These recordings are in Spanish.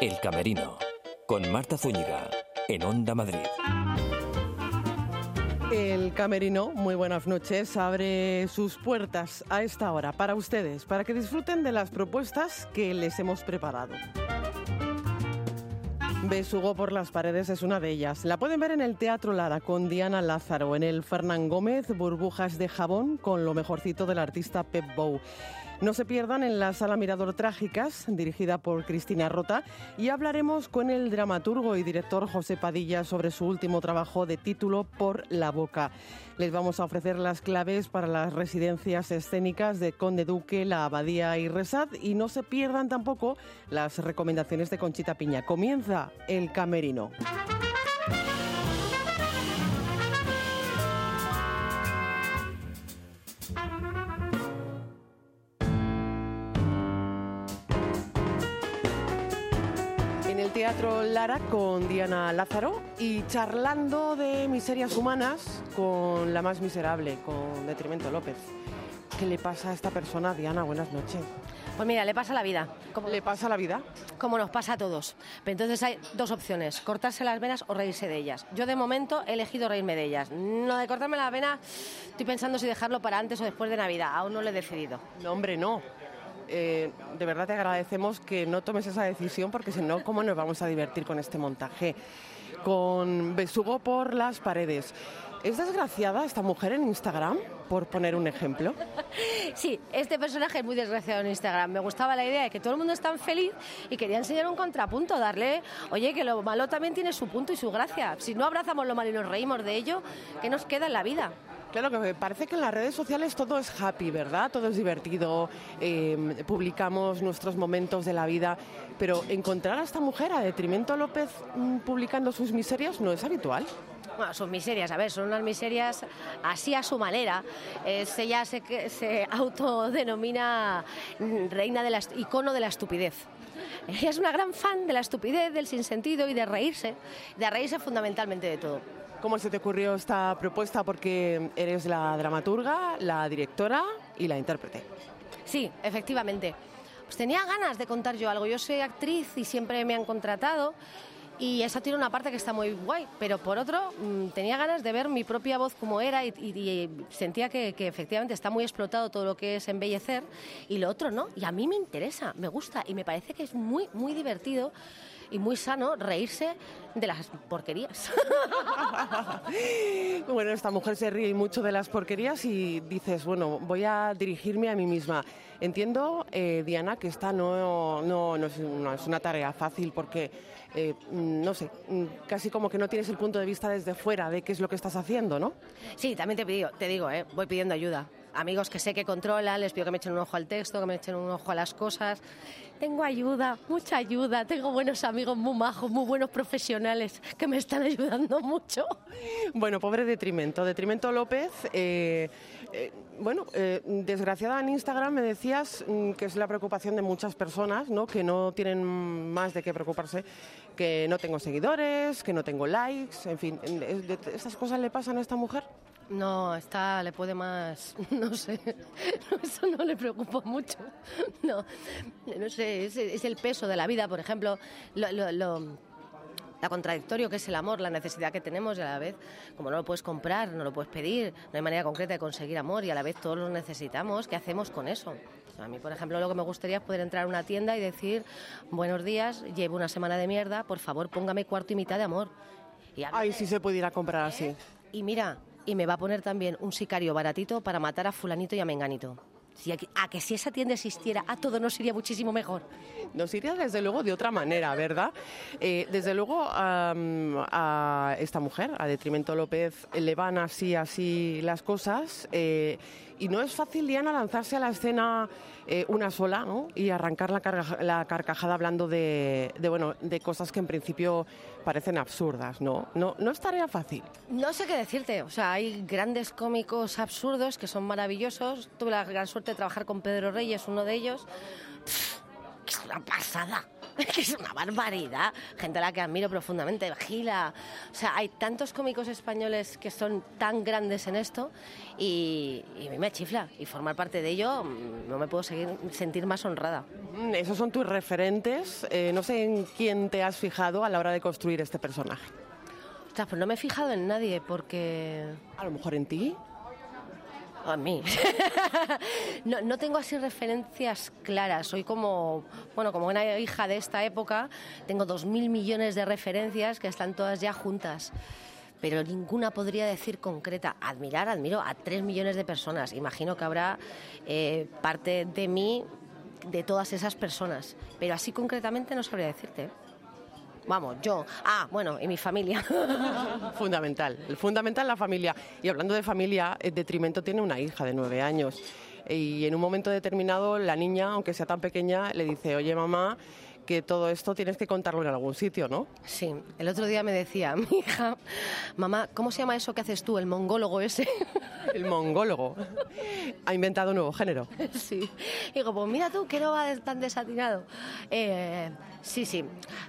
El Camerino, con Marta Zúñiga, en Onda Madrid. El Camerino, muy buenas noches, abre sus puertas a esta hora para ustedes, para que disfruten de las propuestas que les hemos preparado. Besugo por las paredes es una de ellas. La pueden ver en el Teatro Lara con Diana Lázaro, en el Fernán Gómez, Burbujas de Jabón con lo mejorcito del artista Pep Bow. No se pierdan en la sala Mirador Trágicas, dirigida por Cristina Rota, y hablaremos con el dramaturgo y director José Padilla sobre su último trabajo de título Por la Boca. Les vamos a ofrecer las claves para las residencias escénicas de Conde Duque, La Abadía y Resad, y no se pierdan tampoco las recomendaciones de Conchita Piña. Comienza el Camerino. Teatro Lara con Diana Lázaro y charlando de miserias humanas con la más miserable, con Detrimento López. ¿Qué le pasa a esta persona, Diana? Buenas noches. Pues mira, le pasa la vida. Como, ¿Le pasa la vida? como nos pasa a todos. Pero entonces hay dos opciones, cortarse las venas o reírse de ellas. Yo de momento he elegido reírme de ellas. No de cortarme las venas, estoy pensando si dejarlo para antes o después de Navidad. Aún no lo he decidido. No, hombre, no. Eh, de verdad te agradecemos que no tomes esa decisión porque si no, ¿cómo nos vamos a divertir con este montaje? Con besugo por las paredes. ¿Es desgraciada esta mujer en Instagram? Por poner un ejemplo. Sí, este personaje es muy desgraciado en Instagram. Me gustaba la idea de que todo el mundo es tan feliz y quería enseñar un contrapunto, darle, oye, que lo malo también tiene su punto y su gracia. Si no abrazamos lo malo y nos reímos de ello, ¿qué nos queda en la vida? Claro que me parece que en las redes sociales todo es happy, ¿verdad? Todo es divertido, eh, publicamos nuestros momentos de la vida, pero encontrar a esta mujer, a detrimento López, mm, publicando sus miserias no es habitual. Bueno, son miserias, a ver, son unas miserias así a su manera. Ella se, se autodenomina mm, reina de la icono de la estupidez. Ella es una gran fan de la estupidez, del sinsentido y de reírse, de reírse fundamentalmente de todo. ¿Cómo se te ocurrió esta propuesta? Porque eres la dramaturga, la directora y la intérprete. Sí, efectivamente. Pues tenía ganas de contar yo algo. Yo soy actriz y siempre me han contratado. Y esa tiene una parte que está muy guay, pero por otro mm, tenía ganas de ver mi propia voz como era y sentía que, que efectivamente está muy explotado todo lo que es embellecer y lo otro no. Y a mí me interesa, me gusta y me parece que es muy, muy divertido y muy sano reírse de las porquerías. Bueno, esta mujer se ríe mucho de las porquerías y dices, bueno, voy a dirigirme a mí misma. Entiendo, eh, Diana, que esta no, no, no es, no es una tarea fácil porque, eh, no sé, casi como que no tienes el punto de vista desde fuera de qué es lo que estás haciendo, ¿no? Sí, también te, pido, te digo, ¿eh? voy pidiendo ayuda. Amigos que sé que controlan, les pido que me echen un ojo al texto, que me echen un ojo a las cosas. Tengo ayuda, mucha ayuda. Tengo buenos amigos muy majos, muy buenos profesionales que me están ayudando mucho. Bueno, pobre detrimento. Detrimento López, eh, eh, bueno, eh, desgraciada en Instagram me decías mm, que es la preocupación de muchas personas, ¿no? Que no tienen más de qué preocuparse, que no tengo seguidores, que no tengo likes, en fin. ¿Estas cosas le pasan a esta mujer? No, esta le puede más, no sé, eso no le preocupa mucho. No, no sé, es, es el peso de la vida, por ejemplo, lo, lo- lo- la contradictorio que es el amor, la necesidad que tenemos y a la vez, como no lo puedes comprar, no lo puedes pedir, no hay manera concreta de conseguir amor y a la vez todos lo necesitamos, ¿qué hacemos con eso? A mí, por ejemplo, lo que me gustaría es poder entrar a una tienda y decir, buenos días, llevo una semana de mierda, por favor póngame cuarto y mitad de amor. Y Ay, si se pudiera comprar así. y mira, y me va a poner también un sicario baratito para matar a fulanito y a menganito. Si aquí- a que si esa tienda existiera, a todo nos iría muchísimo mejor. Nos iría desde luego de otra manera, ¿verdad? Eh, desde luego a esta mujer, a Detrimento López, le van así, así las cosas. eh, y no es fácil, Diana, lanzarse a la escena eh, una sola ¿no? y arrancar la, carga- la carcajada hablando de, bueno, de cosas que en principio parecen absurdas, ¿no? No, no es tarea fácil. No sé qué decirte, o sea, hay grandes cómicos absurdos que son maravillosos. Tuve la gran suerte de trabajar con Pedro Reyes, uno de ellos. Es una pasada. que es una barbaridad. Gente a la que admiro profundamente, Gila. O sea, hay tantos cómicos españoles que son tan grandes en esto y, a mí me chifla. Y formar parte de ello mm, no me puedo seguir, sentir más honrada. Mm, esos son tus referentes. Eh, no sé en quién te has fijado a la hora de construir este personaje. Ostras, pues no me he fijado en nadie porque... A lo mejor en ti a mí. no, no, tengo así referencias claras. Soy como, bueno, como una hija de esta época. Tengo dos mil millones de referencias que están todas ya juntas. Pero ninguna podría decir concreta. Admirar, admiro a tres millones de personas. Imagino que habrá eh, parte de mí de todas esas personas. Pero así concretamente no sabría decirte. Vamos, yo. Ah, bueno, y mi familia. fundamental, fundamental la familia. Y hablando de familia, el detrimento tiene una hija de nueve años. Y en un momento determinado, la niña, aunque sea tan pequeña, le dice, oye mamá, que todo esto tienes que contarlo en algún sitio, ¿no? Sí, el otro día me decía mi hija, mamá, ¿cómo se llama eso que haces tú, el mongólogo ese? El mongólogo. Ha inventado un nuevo género. Sí. Digo, pues mira tú, que no va tan desatinado. Eh, sí, sí,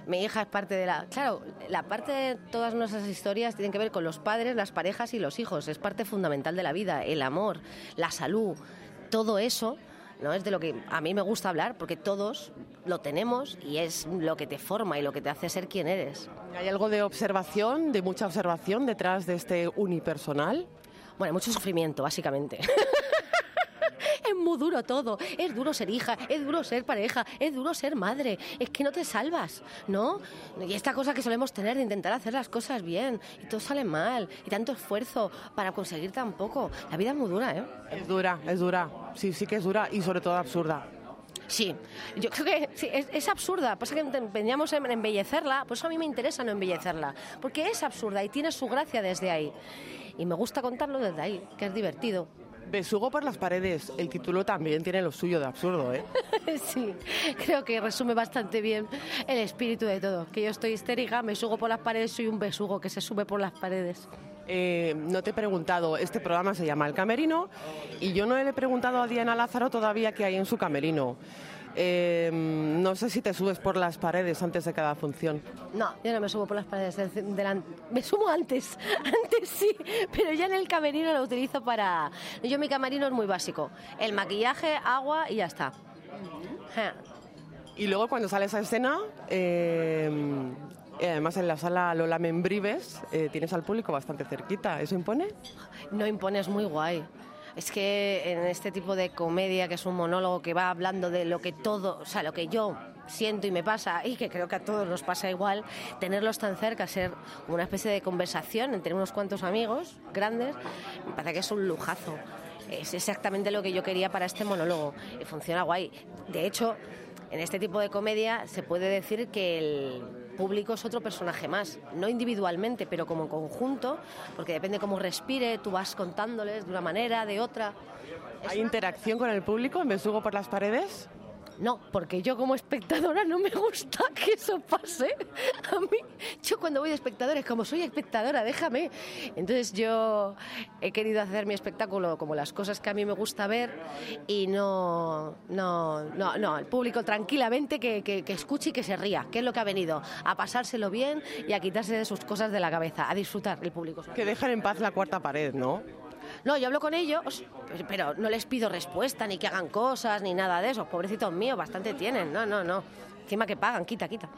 mi hija es parte de la... Claro, la parte de todas nuestras historias tienen que ver con los padres, las parejas y los hijos. Es parte fundamental de la vida, el amor, la salud, todo eso ¿no? Es de lo que a mí me gusta hablar porque todos lo tenemos y es lo que te forma y lo que te hace ser quien eres. ¿Hay algo de observación, de mucha observación detrás de este unipersonal? Bueno, mucho sufrimiento, básicamente. es muy duro todo. Es duro ser hija, es duro ser pareja, es duro ser madre. Es que no te salvas, ¿no? Y esta cosa que solemos tener de intentar hacer las cosas bien y todo sale mal y tanto esfuerzo para conseguir tan poco. La vida es muy dura, ¿eh? Es dura, es dura. Sí, sí que es dura y sobre todo absurda. Sí, yo creo que sí, es, absurda. Pasa que empeñamos en embellecerla, por eso a mí me interesa no embellecerla, porque es absurda y tiene su gracia desde ahí. Y me gusta contarlo desde ahí, que es divertido. Besugo por las paredes. El título también tiene lo suyo de absurdo, ¿eh? sí, creo que resume bastante bien el espíritu de todo. Que yo estoy histérica, me subo por las paredes, soy un besugo que se sube por las paredes. Eh, no te he preguntado, este programa se llama El Camerino y yo no le he preguntado a Diana Lázaro todavía qué hay en su camerino. Eh, no sé si te subes por las paredes antes de cada función. No, yo no me subo por las paredes. Me subo antes, antes sí, pero ya en el camerino lo utilizo para... Yo mi camerino es muy básico. El maquillaje, agua y ya está. Y luego cuando sales a escena, eh, además en la sala Lola Membrives, eh, tienes al público bastante cerquita. ¿Eso impone? No impone, es muy guay. Es que en este tipo de comedia, que es un monólogo que va hablando de lo que todo, o sea, lo que yo siento y me pasa, y que creo que a todos nos pasa igual, tenerlos tan cerca, ser una especie de conversación entre unos cuantos amigos grandes, me parece que es un lujazo. Es exactamente lo que yo quería para este monólogo. Y funciona guay. De hecho, en este tipo de comedia se puede decir que el público es otro personaje más, no individualmente, pero como conjunto, porque depende cómo respire, tú vas contándoles de una manera, de otra. ¿Hay interacción con el público? ¿Me subo por las paredes? No, porque yo como espectadora no me gusta que eso pase. A mí, yo cuando voy de espectadora es como soy espectadora, déjame. Entonces yo he querido hacer mi espectáculo como las cosas que a mí me gusta ver y no, no, no, no, el público tranquilamente que, que, que escuche y que se ría, que es lo que ha venido, a pasárselo bien y a quitarse de sus cosas de la cabeza, a disfrutar el público. Que dejen en paz la cuarta pared, ¿no? No, yo hablo con ellos, pero no les pido respuesta, ni que hagan cosas, ni nada de eso. Pobrecitos míos, bastante tienen. No, no, no. Encima que pagan, quita, quita.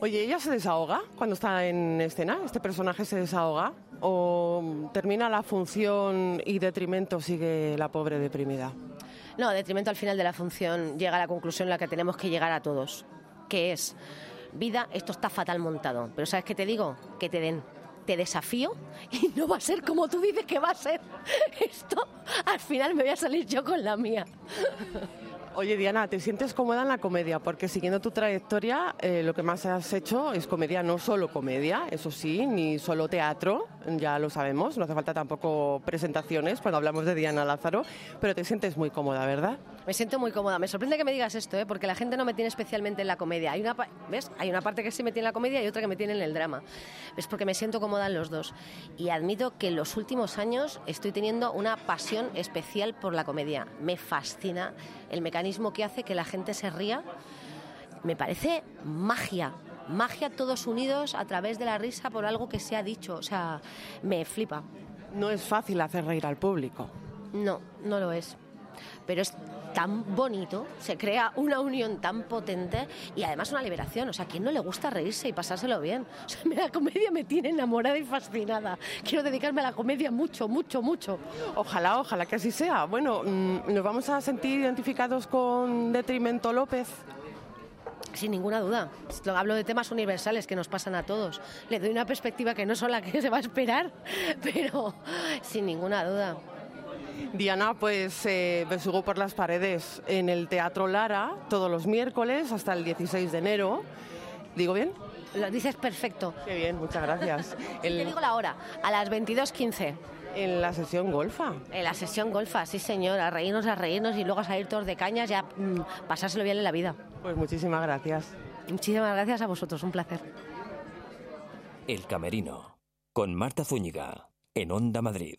Oye, ¿ella se desahoga cuando está en escena? ¿Este personaje se desahoga? ¿O termina la función y detrimento sigue la pobre deprimida? No, detrimento al final de la función llega a la conclusión en la que tenemos que llegar a todos, que es, vida, esto está fatal montado, pero ¿sabes qué te digo? Que te den te desafío y no va a ser como tú dices que va a ser. Esto al final me voy a salir yo con la mía. Oye, Diana, ¿te sientes cómoda en la comedia? Porque siguiendo tu trayectoria, eh, lo que más has hecho es comedia, no solo comedia, eso sí, ni solo teatro, ya lo sabemos, no hace falta tampoco presentaciones cuando hablamos de Diana Lázaro, pero te sientes muy cómoda, ¿verdad? Me siento muy cómoda. Me sorprende que me digas esto, ¿eh? porque la gente no me tiene especialmente en la comedia. Hay una, ¿ves? Hay una parte que sí me tiene en la comedia y otra que me tiene en el drama. Es porque me siento cómoda en los dos. Y admito que en los últimos años estoy teniendo una pasión especial por la comedia. Me fascina el mecanismo que hace que la gente se ría me parece magia. Magia todos unidos a través de la risa por algo que se ha dicho. O sea, me flipa. No es fácil hacer reír al público. No, no lo es. Pero es tan bonito, se crea una unión tan potente y además una liberación. O sea, ¿a quién no le gusta reírse y pasárselo bien? O sea, la comedia me tiene enamorada y fascinada. Quiero dedicarme a la comedia mucho, mucho, mucho. Ojalá, ojalá que así sea. Bueno, mm, ¿nos vamos a sentir identificados con Detrimento López? Sin ninguna duda. Hablo de temas universales que nos pasan a todos. Le doy una perspectiva que no son la que se va a esperar, pero sin ninguna duda. Diana, pues eh, por las paredes en el Teatro Lara todos los miércoles hasta el 16 de enero. ¿Digo bien? Lo dices perfecto. Qué bien, muchas gracias. Te digo la hora, a las 22.15. En la sesión golfa. En la sesión golfa, sí señor, a reírnos, a reírnos y luego a salir todos de cañas, ya mm, pasárselo bien en la vida. Pues muchísimas gracias. Muchísimas gracias a vosotros, un placer. El Camerino, con Marta Zúñiga, en Onda Madrid.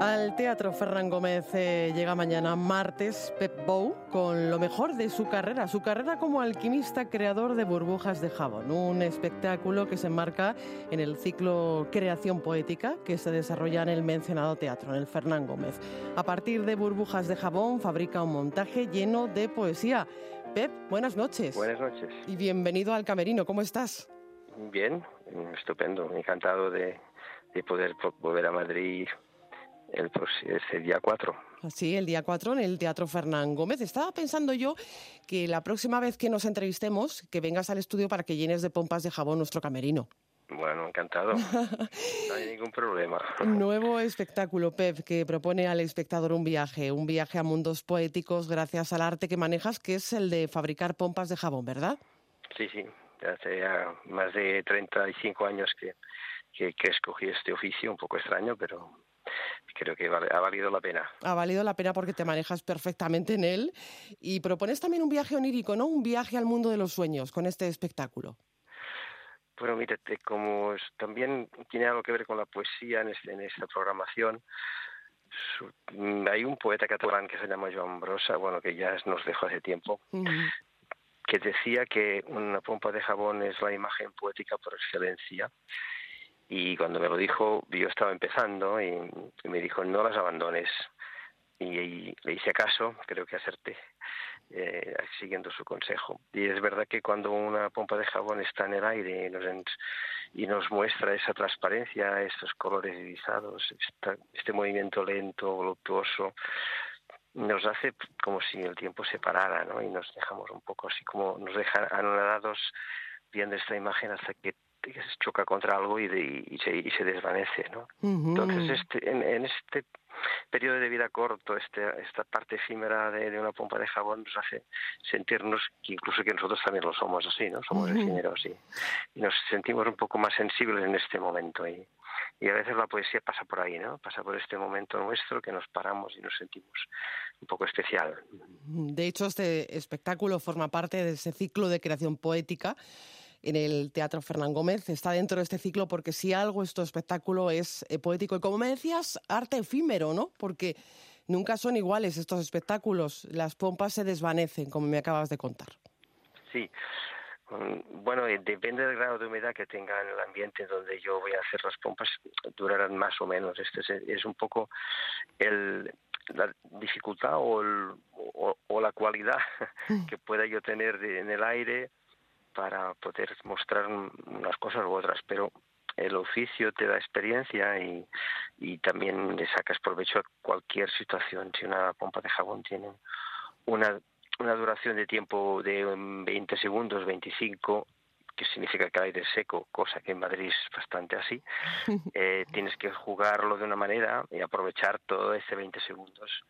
Al Teatro Ferran Gómez eh, llega mañana martes Pep Bow con lo mejor de su carrera, su carrera como alquimista creador de burbujas de jabón, un espectáculo que se enmarca en el ciclo Creación Poética que se desarrolla en el mencionado teatro, en el Fernán Gómez. A partir de burbujas de jabón fabrica un montaje lleno de poesía. Pep, buenas noches. Buenas noches. Y bienvenido al Camerino, ¿cómo estás? Bien, estupendo, encantado de, de poder volver a Madrid el, el día 4. Sí, el día 4 en el Teatro Fernán Gómez. Estaba pensando yo que la próxima vez que nos entrevistemos, que vengas al estudio para que llenes de pompas de jabón nuestro camerino. Bueno, encantado. No hay ningún problema. Nuevo espectáculo, Pep, que propone al espectador un viaje, un viaje a mundos poéticos gracias al arte que manejas, que es el de fabricar pompas de jabón, ¿verdad? Sí, sí. Hace ya más de 35 años que, que, que escogí este oficio, un poco extraño, pero creo que ha valido la pena. Ha valido la pena porque te manejas perfectamente en él y propones también un viaje onírico, ¿no? Un viaje al mundo de los sueños con este espectáculo. Bueno, como también tiene algo que ver con la poesía en, este, esta programación, mm, hay un poeta catalán que se llama Joan Brosa, bueno, que ya nos dejó hace tiempo, que decía que una pompa de jabón es la imagen poética por excelencia y cuando me lo dijo, yo estaba empezando y, me dijo, no las abandones. Y, le hice caso, creo que acerté, eh, siguiendo su consejo. Y es verdad que cuando una pompa de jabón está en el aire y nos, y nos muestra esa transparencia, estos colores irisados, este movimiento lento, voluptuoso, nos hace como si el tiempo se parara, ¿no? Y nos dejamos un poco así como nos deja anonadados viendo esta imagen hasta que que se choca contra algo y, y, se, y se, desvanece, ¿no? Entonces, este, en, este periodo de vida corto, este, esta parte efímera de, una pompa de jabón nos hace sentirnos que incluso que nosotros también lo somos así, ¿no? Somos efímeros y, y, nos sentimos un poco más sensibles en este momento y, y a veces la poesía pasa por ahí, ¿no? Pasa por este momento nuestro que nos paramos y nos sentimos un poco especial. De hecho, este espectáculo forma parte de ese ciclo de creación poética en el Teatro Fernán Gómez. Está dentro de este ciclo porque si algo este espectáculo es eh, poético y como me decías, arte efímero, ¿no? Porque nunca son iguales estos espectáculos. Las pompas se desvanecen, como me acabas de contar. Sí. Mm, bueno, eh, depende del grado de humedad que tenga en el ambiente donde yo voy a hacer las pompas, durarán más o menos. Este es, un poco el, la dificultad o, o, la cualidad que pueda yo tener en el aire para poder mostrar unas cosas u otras, pero el oficio te da experiencia y, y también le sacas provecho a cualquier situación. Si una pompa de jabón tiene una, una duración de tiempo de 20 segundos, 25, que significa que el aire es seco, cosa que en Madrid es bastante así, eh, tienes que jugarlo de una manera y aprovechar todo ese 20 segundos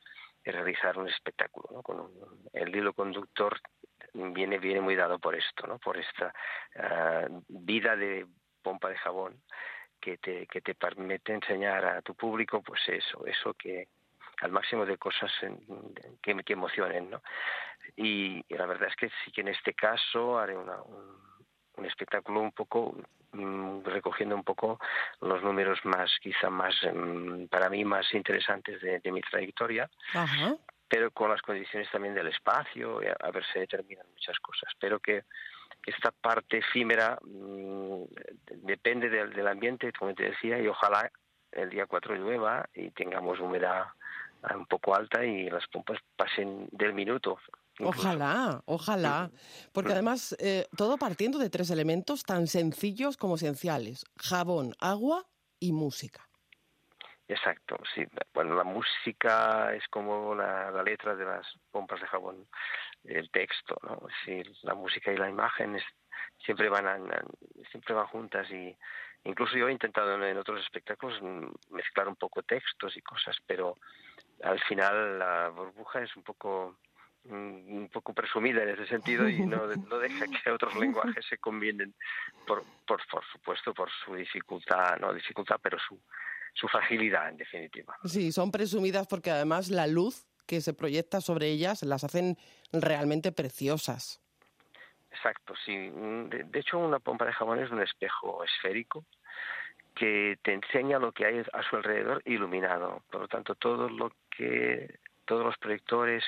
y realizar un espectáculo. ¿no? Con el hilo conductor viene, viene muy dado por esto, ¿no? por esta ah, vida de pompa de jabón que te, que te permite enseñar a tu público pues eso, eso que al máximo de cosas que, que emocionen, ¿no? Y, la verdad es que sí que en este caso haré una, un espectáculo un poco mm, recogiendo un poco los números más quizá más mm, para mí más interesantes de, mi trayectoria pero con las condiciones también del espacio a, ver se determinan muchas cosas pero que esta parte efímera mm, depende del, del, ambiente como te decía y ojalá el día 4 llueva y tengamos humedad un poco alta y las pompas pasen del minuto Ojalá, ojalá. Porque además, eh, todo partiendo de tres elementos tan sencillos como esenciales. Jabón, agua y música. Exacto, sí. Bueno, la música es como la, letra de las pompas de jabón, el texto, ¿no? Sí, la música y la imagen siempre van siempre van juntas y incluso yo he intentado en otros espectáculos mezclar un poco textos y cosas, pero al final la burbuja es un poco un poco presumida en ese sentido y no, no deja que otros lenguajes se combinen, por, por, por supuesto, por su dificultad, no dificultad, pero su, su fragilidad, en definitiva. Sí, son presumidas porque además la luz que se proyecta sobre ellas las hacen realmente preciosas. Exacto, sí. De, hecho, una pompa de jabón es un espejo esférico que te enseña lo que hay a su alrededor iluminado. Por lo tanto, todo lo que todos los proyectores,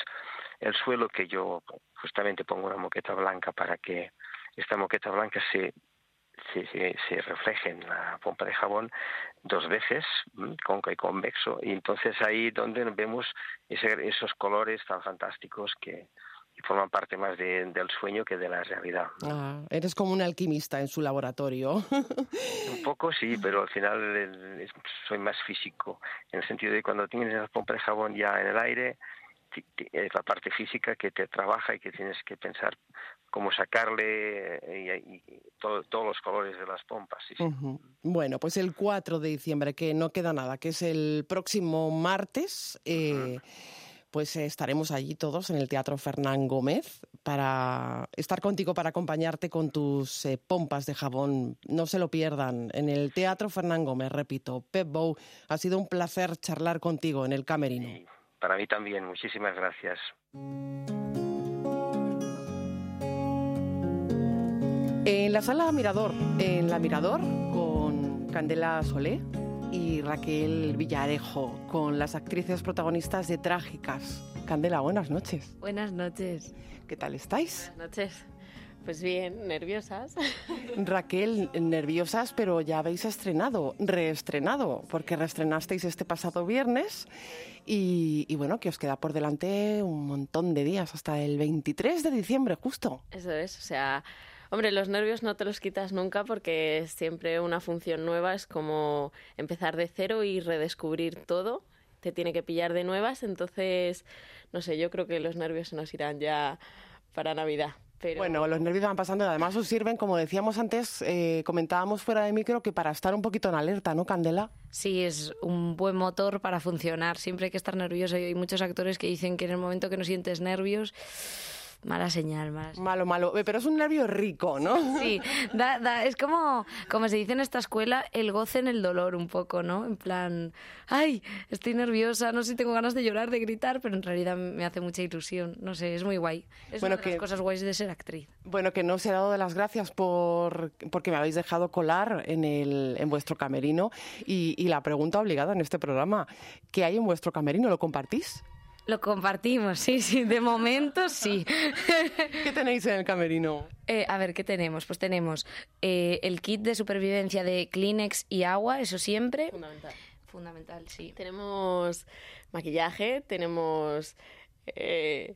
el suelo que yo justamente pongo una moqueta blanca para que esta moqueta blanca se, se, se, refleje en la pompa de jabón dos veces, cóncavo y convexo, y entonces ahí donde vemos esos colores tan fantásticos que, forman parte más del sueño que de la realidad. Ah, eres como un alquimista en su laboratorio. un poco sí, pero al final soy más físico, en el sentido de cuando tienes esa pompa de jabón ya en el aire, es la parte física que te trabaja y que tienes que pensar cómo sacarle eh, y, todos los colores de las pompas. Bueno, pues el 4 de diciembre, que no queda nada, que es el próximo martes, eh, pues estaremos allí todos en el Teatro Fernán Gómez para estar contigo, para acompañarte con tus eh, pompas de jabón. No se lo pierdan. En el Teatro Fernán Gómez, repito, Pep Bow, ha sido un placer charlar contigo en el Camerino. Para mí también, muchísimas gracias. En la sala Mirador, en la Mirador, con Candela Solé y Raquel Villarejo, con las actrices protagonistas de Trágicas. Candela, buenas noches. Buenas noches. ¿Qué tal estáis? Buenas noches. Pues bien, nerviosas. Raquel, nerviosas, pero ya habéis estrenado, reestrenado, porque reestrenasteis este pasado viernes y, y, bueno, que os queda por delante un montón de días, hasta el 23 de diciembre, justo. Eso es, o sea, hombre, los nervios no te los quitas nunca porque siempre una función nueva es como empezar de cero y redescubrir todo. Te tiene que pillar de nuevas, entonces, no sé, yo creo que los nervios se nos irán ya para Navidad. Bueno, los nervios van pasando y además os sirven, como decíamos antes, eh, comentábamos fuera de micro, que para estar un poquito en alerta, ¿no, Candela? Sí, es un buen motor para funcionar. Siempre hay que estar nervioso y hay muchos actores que dicen que en el momento que no sientes nervios mala señal, mala Malo, malo. Eh, pero es un nervio rico, ¿no? Sí, da, es como, como se dice en esta escuela, el goce en el dolor un poco, ¿no? En plan, ay, estoy nerviosa, no sé si tengo ganas de llorar, de gritar, pero en realidad me hace mucha ilusión. No sé, es muy guay. Es una de las cosas guays de ser actriz. Bueno, que no os he dado de las gracias por porque me habéis dejado colar en, el, en vuestro camerino. Y, y la pregunta obligada en este programa, ¿qué hay en vuestro camerino? ¿Lo compartís? Lo compartimos, sí, sí, de momento sí. ¿Qué tenéis en el camerino? Eh, a ver, ¿qué tenemos? Pues tenemos eh, el kit de supervivencia de Kleenex y agua, eso siempre. Fundamental. Fundamental, sí. Tenemos maquillaje, tenemos... Eh,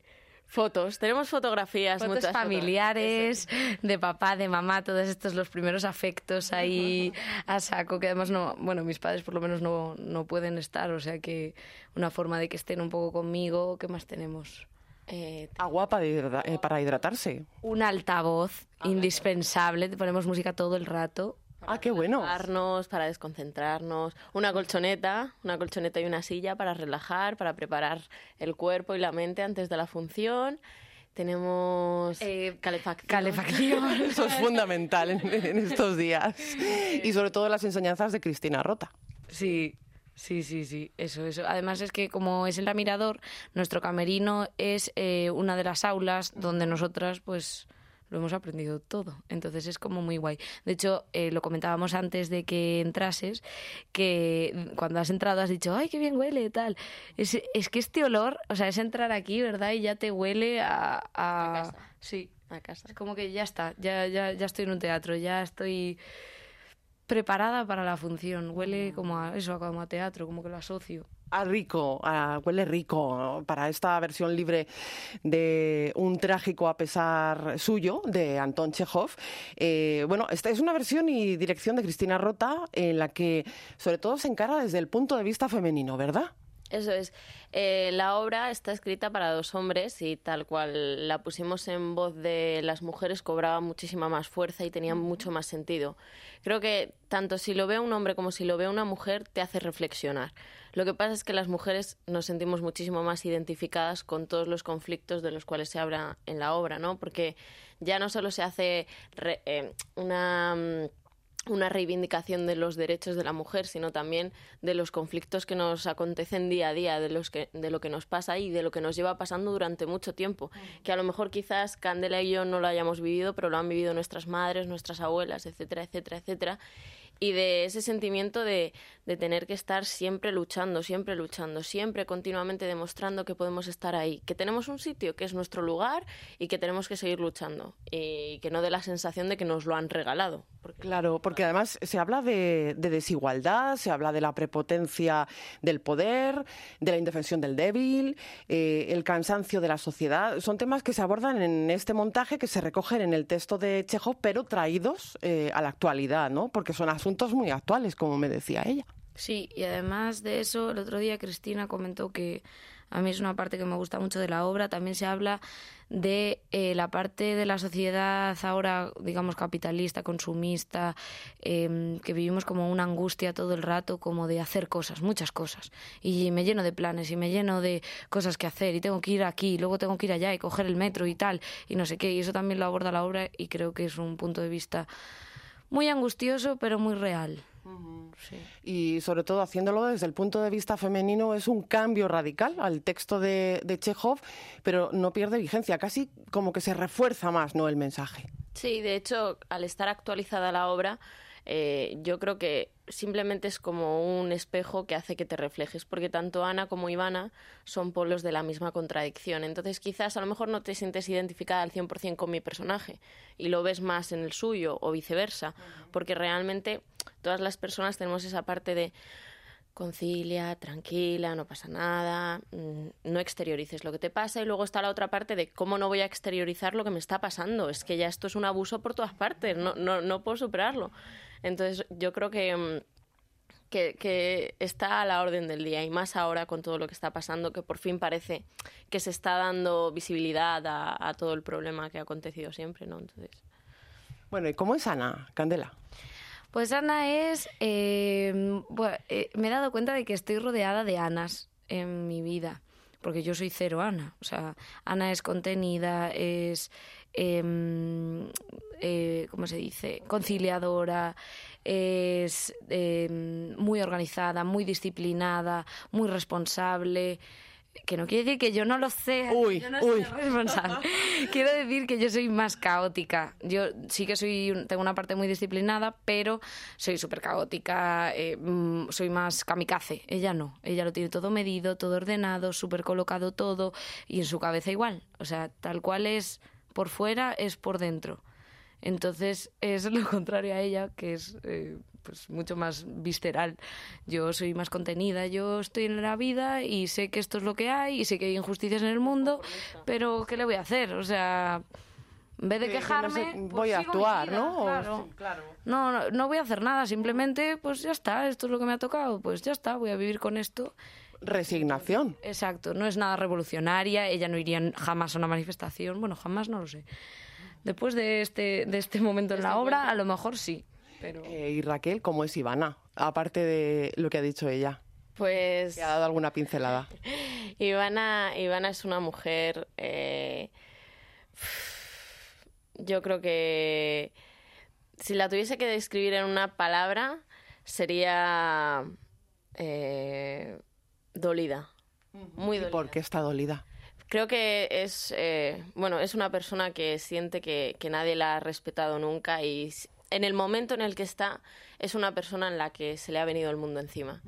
Fotos, tenemos fotografías, muchas familiares, de papá, de mamá, todos estos los primeros afectos ahí a saco, que además no, bueno, mis padres por lo menos no, no pueden estar, o sea que una forma de que estén un poco conmigo, ¿qué más tenemos? Eh, Agua para, eh, para hidratarse. Un altavoz indispensable, ponemos música todo el rato. Ah, qué bueno. Para desconcentrarnos. Una colchoneta, una colchoneta y una silla para relajar, para preparar el cuerpo y la mente antes de la función. Tenemos eh, calefacción. Eso es fundamental en, estos días. Y sobre todo las enseñanzas de Cristina Rota. Sí, Sí, sí, sí, eso, eso. Además es que como es el Mirador, nuestro camerino es eh, una de las aulas donde nosotras pues lo hemos aprendido todo. Entonces es como muy guay. De hecho, eh, lo comentábamos antes de que entrases, que cuando has entrado has dicho, ay, qué bien huele, tal. Es, es que este olor, o sea, es entrar aquí, ¿verdad? Y ya te huele a... a... Sí, a casa. Es como que ya está, ya, ya, ya estoy en un teatro, ya estoy preparada para la función. Huele como a eso, como a teatro, como que lo asocio. A rico, huele rico para esta versión libre de Un trágico a pesar suyo de Anton Chekhov. Eh, bueno, esta es una versión y dirección de Cristina Rota en la que sobre todo se encara desde el punto de vista femenino, ¿verdad? Eso es. Eh, la obra está escrita para dos hombres y tal cual la pusimos en voz de las mujeres cobraba muchísima más fuerza y tenía mucho más sentido. Creo que tanto si lo ve un hombre como si lo ve una mujer te hace reflexionar. Lo que pasa es que las mujeres nos sentimos muchísimo más identificadas con todos los conflictos de los cuales se habla en la obra, ¿no? Porque ya no solo se hace eh, una mm, una reivindicación de los derechos de la mujer, sino también de los conflictos que nos acontecen día a día, de, los que, de lo que nos pasa y de lo que nos lleva pasando durante mucho tiempo. Que a lo mejor quizás Candela y yo no lo hayamos vivido, pero lo han vivido nuestras madres, nuestras abuelas, etcétera, etcétera, etcétera y de ese sentimiento de, de, tener que estar siempre luchando, siempre luchando, siempre continuamente demostrando que podemos estar ahí, que tenemos un sitio que es nuestro lugar y que tenemos que seguir luchando y que no dé la sensación de que nos lo han regalado. Claro, porque además se habla de, de, desigualdad, se habla de la prepotencia del poder, de la indefensión del débil, eh, el cansancio de la sociedad. Son temas que se abordan en este montaje que se recogen en el texto de Chekhov, pero traídos eh, a la actualidad, ¿no? Porque son asuntos muy actuales, como me decía ella. Sí, y además de eso, el otro día Cristina comentó que a mí es una parte que me gusta mucho de la obra, también se habla de eh, la parte de la sociedad ahora, digamos, capitalista, consumista, em, que vivimos como una angustia todo el rato, como de hacer cosas, muchas cosas. Y me lleno de planes y me lleno de cosas que hacer y tengo que ir aquí, y luego tengo que ir allá y coger el metro y tal, y no sé qué. Y eso también lo aborda la obra y creo que es un punto de vista muy angustioso, pero muy real. Y sobre todo haciéndolo desde el punto de vista femenino es un cambio radical al texto de, de, Chekhov, pero no pierde vigencia, casi como que se refuerza más ¿no? el mensaje. Sí, de hecho, al estar actualizada la obra, eh, yo creo que simplemente es como un espejo que hace que te reflejes, porque tanto Ana como Ivana son polos de la misma contradicción. Entonces, quizás a lo mejor no te sientes identificada al 100% con mi personaje y lo ves más en el suyo o viceversa, porque realmente todas las personas tenemos esa parte de concilia, tranquila, no pasa nada, mm, no exteriorices lo que te pasa y luego está la otra parte de cómo no voy a exteriorizar lo que me está pasando, es que ya esto es un abuso por todas partes, no, no, no puedo superarlo. Entonces yo creo mm, que, que, está a la orden del día y más ahora con todo lo que está pasando, que por fin parece que se está dando visibilidad a, todo el problema que ha acontecido siempre, ¿no? Entonces... Bueno, ¿y cómo es Ana, Candela? Pues Ana es... Eh, eh, me he dado cuenta de que estoy rodeada de Anas en mi vida, porque yo soy cero Ana. O sea, Ana es contenida, es eh, eh, ¿cómo se dice?, conciliadora, es eh, muy organizada, muy disciplinada, muy responsable que no quiere decir que yo no lo sea, uy, yo no uy. responsable. Quiero decir que yo soy más caótica. Yo sí que soy tengo una parte muy disciplinada, pero soy súper caótica, eh, mm, soy más kamikaze. Ella no, ella lo tiene todo medido, todo ordenado, súper colocado todo y en su cabeza igual. O sea, tal cual es por fuera es por dentro. Entonces es lo contrario a ella, que es eh, pues mucho más visceral. Yo soy más contenida, yo estoy en la vida y sé que esto es lo que hay y sé que hay injusticias en el mundo, pero ¿qué le voy a hacer? O sea, en vez de quejarme, pues voy a actuar, ¿no? Claro. No, no, no voy a hacer nada, simplemente pues ya está, esto es lo que me ha tocado, pues ya está, voy a vivir con esto resignación. Exacto, no es nada revolucionaria, ella no iría jamás a una manifestación, bueno, jamás no lo sé. Después de este, de este momento en la obra, a lo mejor sí. Pero... Eh, y Raquel, ¿cómo es Ivana? Aparte de lo que ha dicho ella. Pues... ¿Te ha dado alguna pincelada? Ivana, Ivana es una mujer... Eh, yo creo que si la tuviese que describir en una palabra, sería... Eh, dolida. Muy dolida. ¿Y por qué está dolida? Creo que es, eh, bueno, es una persona que siente que, que nadie la ha respetado nunca y en el momento en el que está es una persona en la que se le ha venido el mundo encima.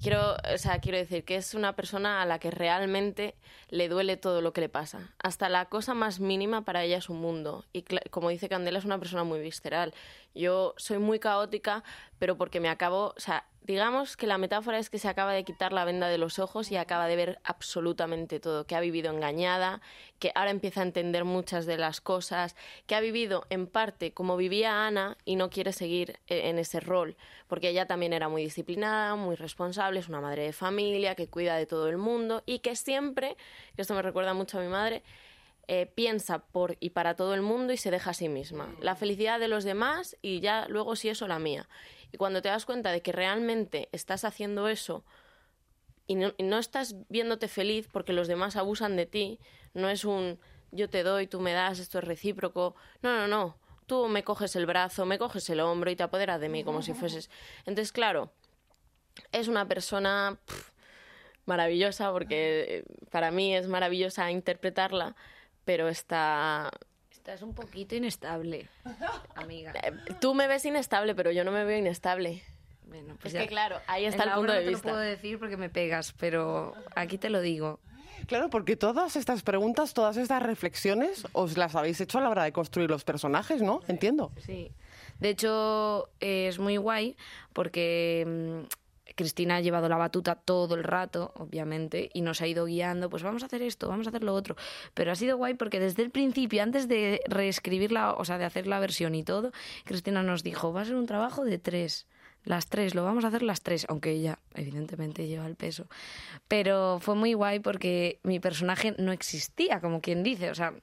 Quiero, o sea, quiero decir que es una persona a la que realmente le duele todo lo que le pasa. Hasta la cosa más mínima para ella es un mundo. Y como dice Candela, es una persona muy visceral. Yo soy muy caótica, pero porque me acabo, o sea, digamos que la metáfora es que se acaba de quitar la venda de los ojos y acaba de ver absolutamente todo, que ha vivido engañada, que ahora empieza a entender muchas de las cosas, que ha vivido en parte como vivía Ana y no quiere seguir e-, en ese rol, porque ella también era muy disciplinada, muy responsable, es una madre de familia, que cuida de todo el mundo y que siempre, que esto me recuerda mucho a mi madre, eh, piensa por y para todo el mundo y se deja a sí misma. La felicidad de los demás y ya luego si eso la mía. Y cuando te das cuenta de que realmente estás haciendo eso y no, y no estás viéndote feliz porque los demás abusan de ti, no es un yo te doy, tú me das, esto es recíproco. No, no, no. Tú me coges el brazo, me coges el hombro y te apoderas de mí como si fueses. Entonces, claro, es una persona maravillosa porque eh, para mí es maravillosa interpretarla pero está... Estás un poquito inestable, amiga. Eh, tú me ves inestable, pero yo no me veo inestable. Bueno, pues es que claro, ahí está el punto de vista. No te lo puedo decir porque me pegas, pero aquí te lo digo. Claro, porque todas estas preguntas, todas estas reflexiones, os las habéis hecho a la hora de construir los personajes, ¿no? Entiendo. Sí. De hecho, es muy guay porque mm, Cristina ha llevado la batuta todo el rato, obviamente, y nos ha ido guiando, pues vamos a hacer esto, vamos a hacer lo otro. Pero ha sido guay porque desde el principio, antes de reescribirla, o sea, de hacer la versión y todo, Cristina nos dijo, va a ser un trabajo de tres. Las tres, lo vamos a hacer las tres, aunque ella evidentemente lleva el peso. Pero fue muy guay porque mi personaje no existía, como quien dice. O sea,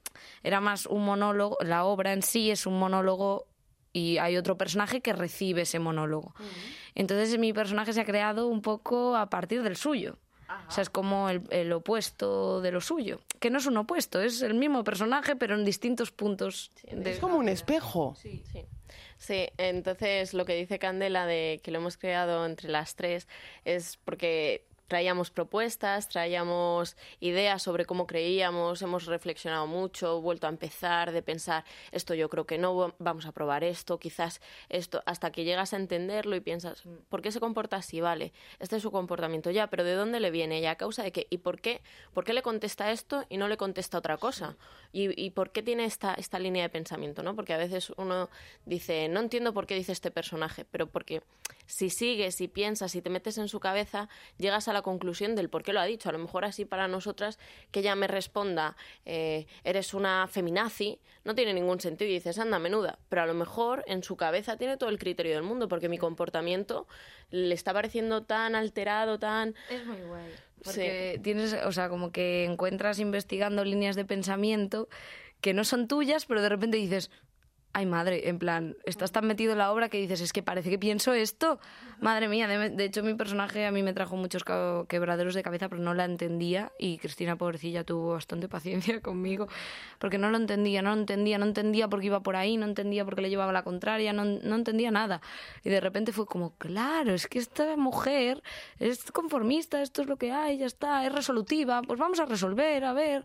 era más un monólogo, la obra en sí es un monólogo y hay otro personaje que recibe ese monólogo. Entonces mi personaje se ha creado un poco a partir del suyo. O sea, es como el, opuesto de lo suyo. Que no es un opuesto, es el mismo personaje, pero en distintos puntos. Es como un espejo. Sí, sí. Sí, entonces lo que dice Candela de que lo hemos creado entre las tres es porque traíamos propuestas, traíamos ideas sobre cómo creíamos, hemos reflexionado mucho, vuelto a empezar de pensar esto yo creo que no, vamos a probar esto, quizás esto, hasta que llegas a entenderlo y piensas, ¿por qué se comporta así? Vale, este es su comportamiento ya, pero ¿de dónde le viene? ¿Y a causa de qué? ¿Y por qué? ¿Por qué le contesta esto y no le contesta otra cosa? ¿Y, y por qué tiene esta, esta línea de pensamiento? ¿no? Porque a veces uno dice, no entiendo por qué dice este personaje, pero porque si sigues y piensas y te metes en su cabeza, llegas a la conclusión del por qué lo ha dicho. A lo mejor así para nosotras que ella me responda, eh, eres una feminazi, no tiene ningún sentido y dices, anda, menuda. Pero a lo mejor en su cabeza tiene todo el criterio del mundo porque mi comportamiento le está pareciendo tan alterado, tan... Es muy guay. Porque tienes, o sea, como que encuentras investigando líneas de pensamiento que no son tuyas, pero de repente dices, ay madre, en plan, estás tan metido en la obra que dices, es que parece que pienso esto. Madre mía, de, hecho mi personaje a mí me trajo muchos quebraderos de cabeza, pero no la entendía y Cristina, pobrecilla, tuvo bastante paciencia conmigo, porque no lo entendía, no lo entendía, no entendía por qué iba por ahí, no entendía por qué le llevaba la contraria, no, no entendía nada. Y de repente fue como, claro, es que esta mujer es conformista, esto es lo que hay, ya está, es resolutiva, pues vamos a resolver, a ver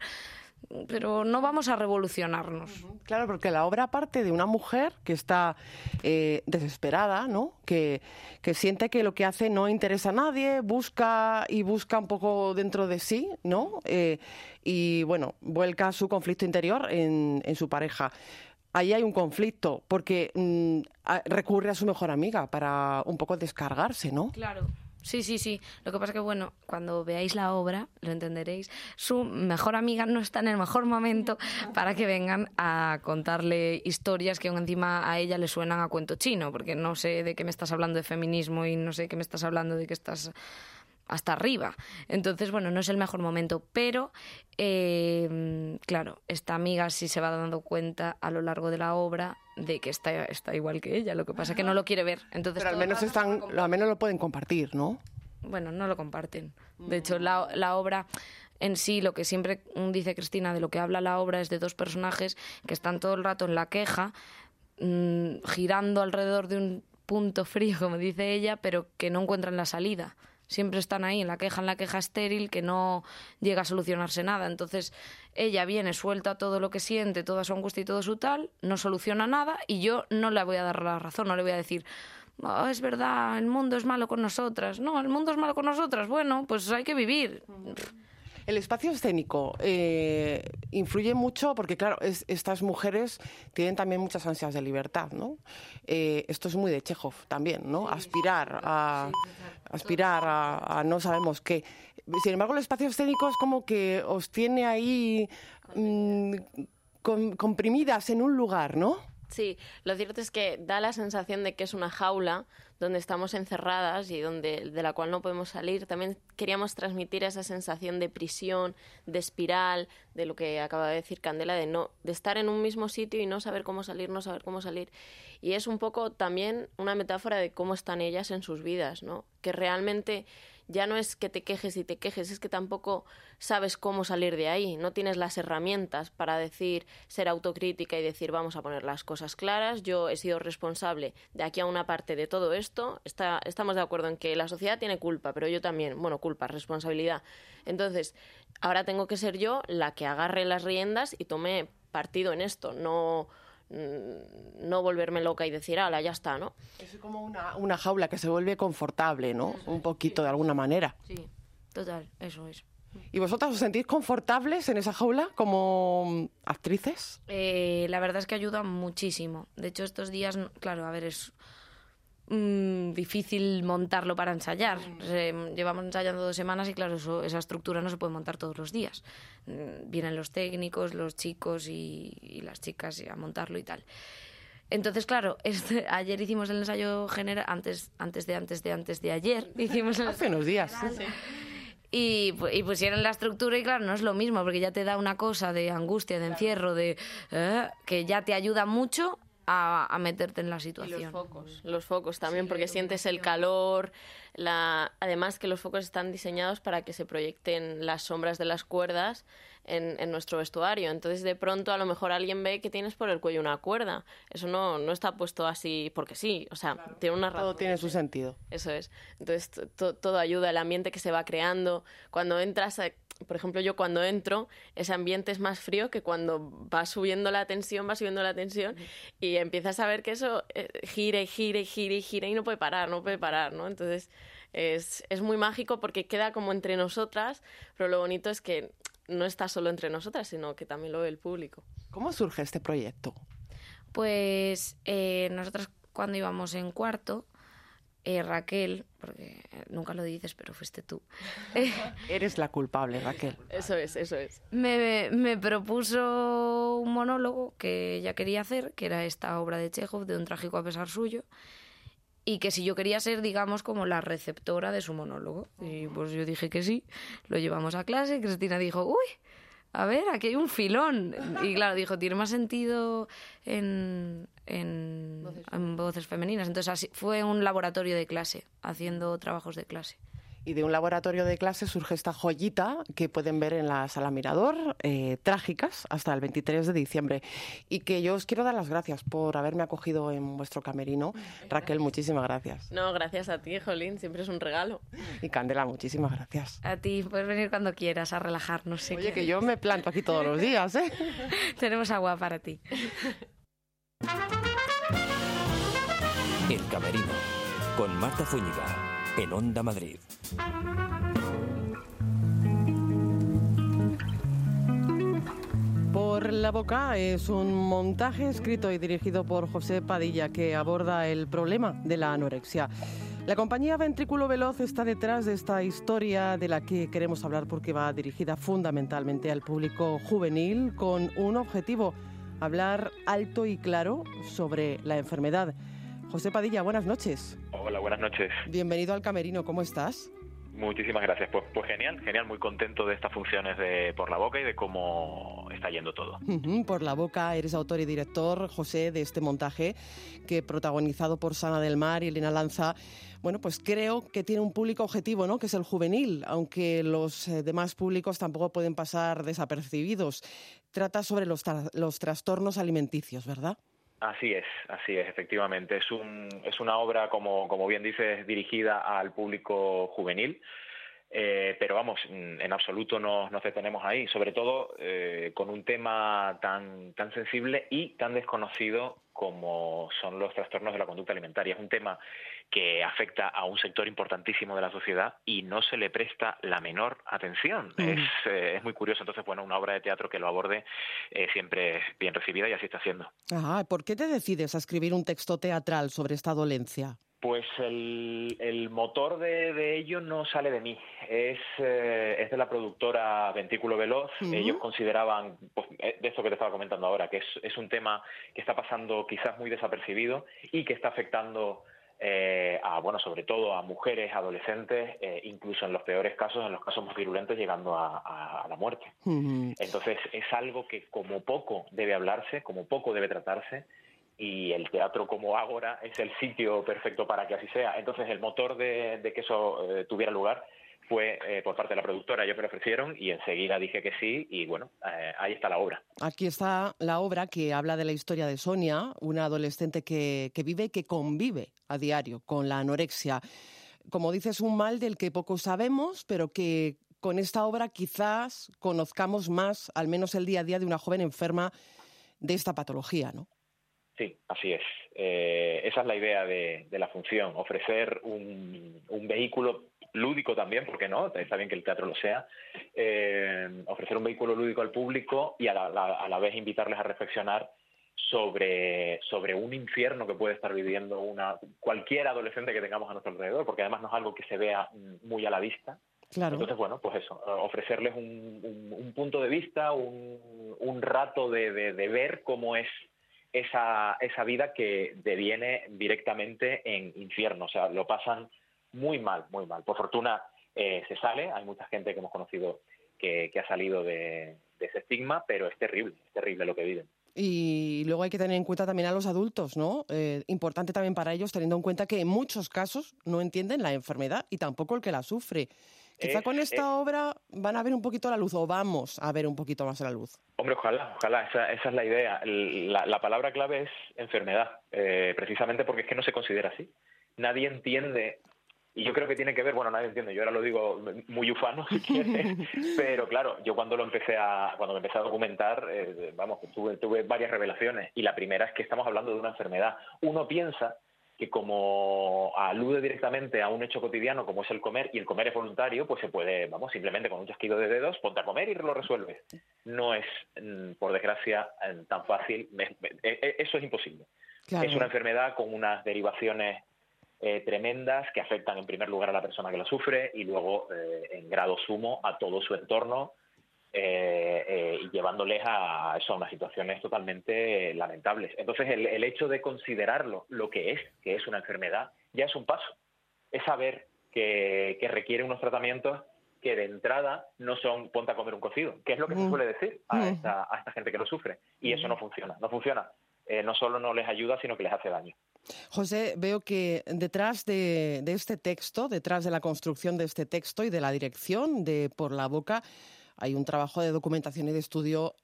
pero no vamos a revolucionarnos. Claro, porque la obra parte de una mujer que está eh, desesperada, ¿no? Que, que, siente que lo que hace no interesa a nadie, busca y busca un poco dentro de sí, ¿no? Eh, y bueno, vuelca su conflicto interior en, en su pareja. Ahí hay un conflicto, porque mm, recurre a su mejor amiga para un poco descargarse, ¿no? Claro. Sí, sí, sí. Lo que pasa es que, bueno, cuando veáis la obra, lo entenderéis, su mejor amiga no está en el mejor momento para que vengan a contarle historias que encima a ella le suenan a cuento chino, porque no sé de qué me estás hablando de feminismo y no sé de qué me estás hablando de que estás hasta arriba. Entonces, bueno, no es el mejor momento, pero eh, claro, esta amiga sí se va dando cuenta a lo largo de la obra de que está, está igual que ella, lo que pasa es que no lo quiere ver. Entonces, pero al menos, están, al menos lo pueden compartir, ¿no? Bueno, no lo comparten. De hecho, la, la obra en sí, lo que siempre dice Cristina, de lo que habla la obra es de dos personajes que están todo el rato en la queja, mm, girando alrededor de un punto frío, como dice ella, pero que no encuentran la salida. Siempre están ahí en la queja, en la queja estéril, que no llega a solucionarse nada. Entonces, ella viene, suelta todo lo que siente, toda su angustia y todo su tal, no soluciona nada y yo no le voy a dar la razón, no le voy a decir, oh, es verdad, el mundo es malo con nosotras. No, el mundo es malo con nosotras. Bueno, pues hay que vivir. El espacio escénico eh, influye mucho porque, claro, estas mujeres tienen también muchas ansias de libertad, ¿no? Eh, esto es muy de Chekhov también, ¿no? Aspirar a, aspirar a, no sabemos qué. Sin embargo, el espacio escénico es como que os tiene ahí mm, comprimidas en un lugar, ¿no? Sí, lo cierto es que da la sensación de que es una jaula donde estamos encerradas y donde de la cual no podemos salir. También queríamos transmitir esa sensación de prisión, de espiral, de lo que acaba de decir Candela, de no de estar en un mismo sitio y no saber cómo salir, no saber cómo salir. Y es un poco también una metáfora de cómo están ellas en sus vidas, ¿no? Que realmente ya no es que te quejes y te quejes, es que tampoco sabes cómo salir de ahí, no tienes las herramientas para decir, ser autocrítica y decir, vamos a poner las cosas claras, yo he sido responsable de aquí a una parte de todo esto, Está, estamos de acuerdo en que la sociedad tiene culpa, pero yo también, bueno, culpa, responsabilidad. Entonces, ahora tengo que ser yo la que agarre las riendas y tome partido en esto, no no volverme loca y decir, ala, ya está, ¿no? Es como una, una jaula que se vuelve confortable, ¿no? Un poquito de alguna manera. Sí, total, eso es. ¿Y vosotras os sentís confortables en esa jaula como actrices? Eh, la verdad es que ayuda muchísimo. De hecho, estos días, claro, a ver, es Mm, difícil montarlo para ensayar. llevamos ensayando dos semanas y claro, esa estructura no se puede montar todos los días. Mm, vienen los técnicos, los chicos y, las chicas a montarlo y tal. Entonces, claro, este, ayer hicimos el ensayo general, antes, antes de antes de antes de ayer, hicimos Hace unos días. Y, y, pusieron la estructura y claro, no es lo mismo, porque ya te da una cosa de angustia, de encierro, de eh, que ya te ayuda mucho a, meterte en la situación. los focos, los focos también, porque sientes el calor, la... además que los focos están diseñados para que se proyecten las sombras de las cuerdas en, en, nuestro vestuario. Entonces, de pronto, a lo mejor alguien ve que tienes por el cuello una cuerda. Eso no, no está puesto así porque sí, o sea, tiene una razón. Todo tiene su sentido. Eso es. Entonces, todo ayuda, el ambiente que se va creando. Cuando entras, por ejemplo, yo cuando entro, ese ambiente es más frío que cuando va subiendo la tensión, va subiendo la tensión y empiezas a ver que eso eh, gire, gire, gire, gire y no puede parar, no puede parar, ¿no? Entonces es, es muy mágico porque queda como entre nosotras, pero lo bonito es que no está solo entre nosotras, sino que también lo ve el público. ¿Cómo surge este proyecto? Pues eh, nosotras cuando íbamos en cuarto, eh, Raquel, porque nunca lo dices, pero fuiste tú. Eres la culpable, Raquel. Eso es, eso es. Me, me, propuso un monólogo que ella quería hacer, que era esta obra de Chekhov, de un trágico a pesar suyo, y que si yo quería ser, digamos, como la receptora de su monólogo. Y pues yo dije que sí, lo llevamos a clase, Cristina dijo, uy, a ver, aquí hay un filón. Y claro, dijo, tiene más sentido en, en, voces. femeninas. Entonces así, fue un laboratorio de clase, haciendo trabajos de clase. Y de un laboratorio de clase surge esta joyita que pueden ver en la sala Mirador, eh, trágicas, hasta el 23 de diciembre. Y que yo os quiero dar las gracias por haberme acogido en vuestro camerino. Raquel, muchísimas gracias. No, gracias a ti, Jolín, siempre es un regalo. Y Candela, muchísimas gracias. A ti, puedes venir cuando quieras a relajarnos. Oye, que yo me planto aquí todos los días, ¿eh? Tenemos agua para ti. El Camerino, con Marta Zúñiga, en Onda Madrid. Por la boca es un montaje escrito y dirigido por José Padilla que aborda el problema de la anorexia. La compañía Ventrículo Veloz está detrás de esta historia de la que queremos hablar porque va dirigida fundamentalmente al público juvenil con un objetivo, hablar alto y claro sobre la enfermedad. José Padilla, buenas noches. Hola, buenas noches. Bienvenido al Camerino, ¿cómo estás? Muchísimas gracias. Pues, pues genial, genial, muy contento de estas funciones de Por la Boca y de cómo está yendo todo. por la Boca, eres autor y director, José, de este montaje que protagonizado por Sana del Mar y Elena Lanza, bueno, pues creo que tiene un público objetivo, ¿no? Que es el juvenil, aunque los eh, demás públicos tampoco pueden pasar desapercibidos. Trata sobre los, los trastornos alimenticios, ¿verdad? Así es, así es, efectivamente. Es, un, es una obra, como, bien dices, dirigida al público juvenil. Eh, pero vamos, en absoluto nos, nos detenemos ahí, sobre todo eh, con un tema tan, tan sensible y tan desconocido como son los trastornos de la conducta alimentaria. Es un tema que afecta a un sector importantísimo de la sociedad y no se le presta la menor atención. Es, eh, es, muy curioso. Entonces, bueno, una obra de teatro que lo aborde siempre es bien recibida y así está siendo. Ajá. ¿Por qué te decides a escribir un texto teatral sobre esta dolencia? Pues el, el motor de, de, ello no sale de mí, es, eh, es de la productora Ventículo Veloz. Uh -huh. Ellos consideraban, pues, eh, de esto que te estaba comentando ahora, que es, es, un tema que está pasando quizás muy desapercibido y que está afectando eh, a, bueno, sobre todo a mujeres, adolescentes, eh, incluso en los peores casos, en los casos más virulentos, llegando a, a, a la muerte. Uh -huh. Entonces es algo que como poco debe hablarse, como poco debe tratarse y el teatro como Ágora es el sitio perfecto para que así sea. Entonces el motor de, de que eso eh, tuviera lugar fue eh, por parte de la productora, ellos me lo ofrecieron y enseguida dije que sí y bueno, eh, ahí está la obra. Aquí está la obra que habla de la historia de Sonia, una adolescente que, que vive, que convive a diario con la anorexia. Como dices, un mal del que poco sabemos, pero que con esta obra quizás conozcamos más, al menos el día a día de una joven enferma de esta patología, ¿no? Sí, así es. Eh, esa es la idea de, de la función, ofrecer un, un, vehículo lúdico también, porque no, está bien que el teatro lo sea, eh, ofrecer un vehículo lúdico al público y a la, la, a la, vez invitarles a reflexionar sobre, sobre un infierno que puede estar viviendo una cualquier adolescente que tengamos a nuestro alrededor, porque además no es algo que se vea muy a la vista. Claro. Entonces, bueno, pues eso, ofrecerles un, un, un punto de vista, un, rato de, de, de ver cómo es esa, esa vida que deviene directamente en infierno. O sea, lo pasan muy mal, muy mal. Por fortuna eh, se sale, hay mucha gente que hemos conocido que, que ha salido de, de, ese estigma, pero es terrible, es terrible lo que viven. Y luego hay que tener en cuenta también a los adultos, ¿no? Eh, importante también para ellos, teniendo en cuenta que en muchos casos no entienden la enfermedad y tampoco el que la sufre. Quizá con esta es, obra van a ver un poquito la luz o vamos a ver un poquito más la luz. Hombre, ojalá, ojalá, esa, esa es la idea. La, la, palabra clave es enfermedad, eh, precisamente porque es que no se considera así. Nadie entiende, y yo creo que tiene que ver, bueno, nadie entiende, yo ahora lo digo muy ufano si quieres, pero claro, yo cuando lo empecé a, cuando me empecé a documentar, eh, vamos, tuve, tuve varias revelaciones, y la primera es que estamos hablando de una enfermedad. Uno piensa que como alude directamente a un hecho cotidiano como es el comer y el comer es voluntario, pues se puede, vamos, simplemente con un chasquido de dedos, ponte a comer y lo resuelves. No es, mm, por desgracia, tan fácil. E, e, eso es imposible. Claro. Es una enfermedad con unas derivaciones eh, tremendas que afectan en primer lugar a la persona que la sufre y luego eh, en grado sumo a todo su entorno eh, eh, y llevándoles a, eso, a unas situaciones totalmente lamentables. Entonces, el, el, hecho de considerarlo lo que es, que es una enfermedad, ya es un paso. Es saber que, que requiere unos tratamientos que de entrada no son ponte a comer un cocido, que es lo que mm. se suele decir a, mm. esta, a esta gente que lo sufre. Y eso no funciona, no funciona. Eh, no solo no les ayuda, sino que les hace daño. José, veo que detrás de, de este texto, detrás de la construcción de este texto y de la dirección de Por la Boca, hay un trabajo de documentación y de estudio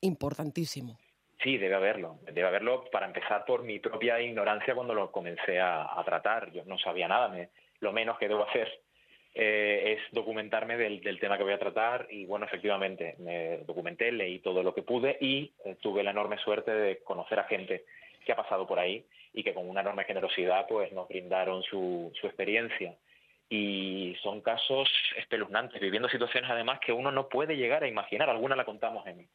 importantísimo. Sí, debe haberlo. Debe haberlo para empezar por mi propia ignorancia cuando lo comencé a, a tratar. Yo no sabía nada. Me, lo menos que debo hacer eh, es documentarme del, del, tema que voy a tratar y bueno, efectivamente, me documenté, leí todo lo que pude y eh, tuve la enorme suerte de conocer a gente que ha pasado por ahí y que con una enorme generosidad pues nos brindaron su, su experiencia. Y son casos espeluznantes, viviendo situaciones además que uno no puede llegar a imaginar, alguna la contamos en,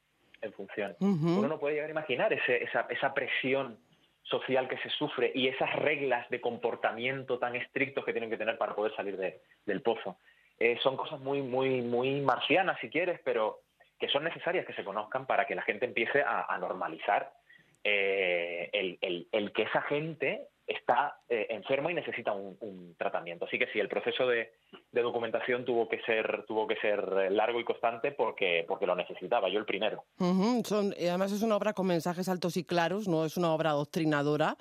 en función, uh -huh. uno no puede llegar a imaginar ese, esa, esa presión social que se sufre y esas reglas de comportamiento tan estrictos que tienen que tener para poder salir de, del pozo. Eh, son cosas muy, muy, muy marcianas, si quieres, pero que son necesarias que se conozcan para que la gente empiece a, a normalizar eh, el, el, el, que esa gente está eh, enfermo y necesita un, un, tratamiento. Así que sí, el proceso de, de, documentación tuvo que ser tuvo que ser largo y constante porque porque lo necesitaba. Yo el primero. Uh -huh. Son, además es una obra con mensajes altos y claros. No es una obra adoctrinadora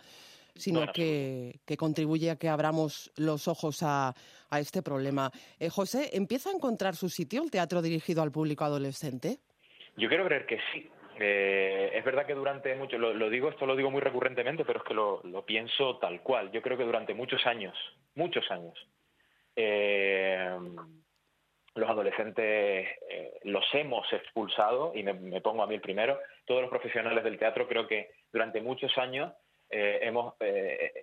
sino no, que, que, contribuye a que abramos los ojos a, a este problema. Eh, José, ¿empieza a encontrar su sitio el teatro dirigido al público adolescente? Yo quiero creer que sí, Eh, es verdad que durante mucho, lo, digo, esto lo digo muy recurrentemente, pero es que lo, pienso tal cual. Yo creo que durante muchos años, muchos años, eh, los adolescentes eh, los hemos expulsado, y me, pongo a mí el primero, todos los profesionales del teatro creo que durante muchos años hemos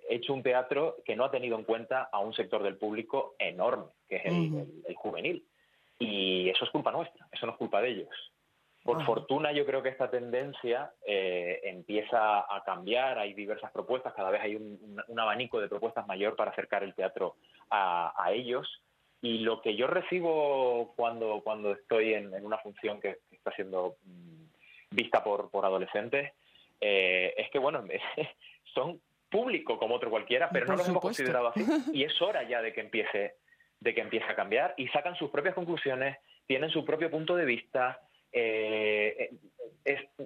hecho un teatro que no ha tenido en cuenta a un sector del público enorme, que es el juvenil. Y eso es culpa nuestra, eso no es culpa de ellos. Por fortuna yo creo que esta tendencia eh, empieza a cambiar, hay diversas propuestas, cada vez hay un, abanico de propuestas mayor para acercar el teatro a, ellos. Y lo que yo recibo cuando, cuando estoy en, una función que, está siendo mm, vista por, por adolescentes eh, es que, bueno, son público como otro cualquiera, pero no los hemos considerado así. Y es hora ya de que empiece de que empiece a cambiar y sacan sus propias conclusiones, tienen su propio punto de vista, eh,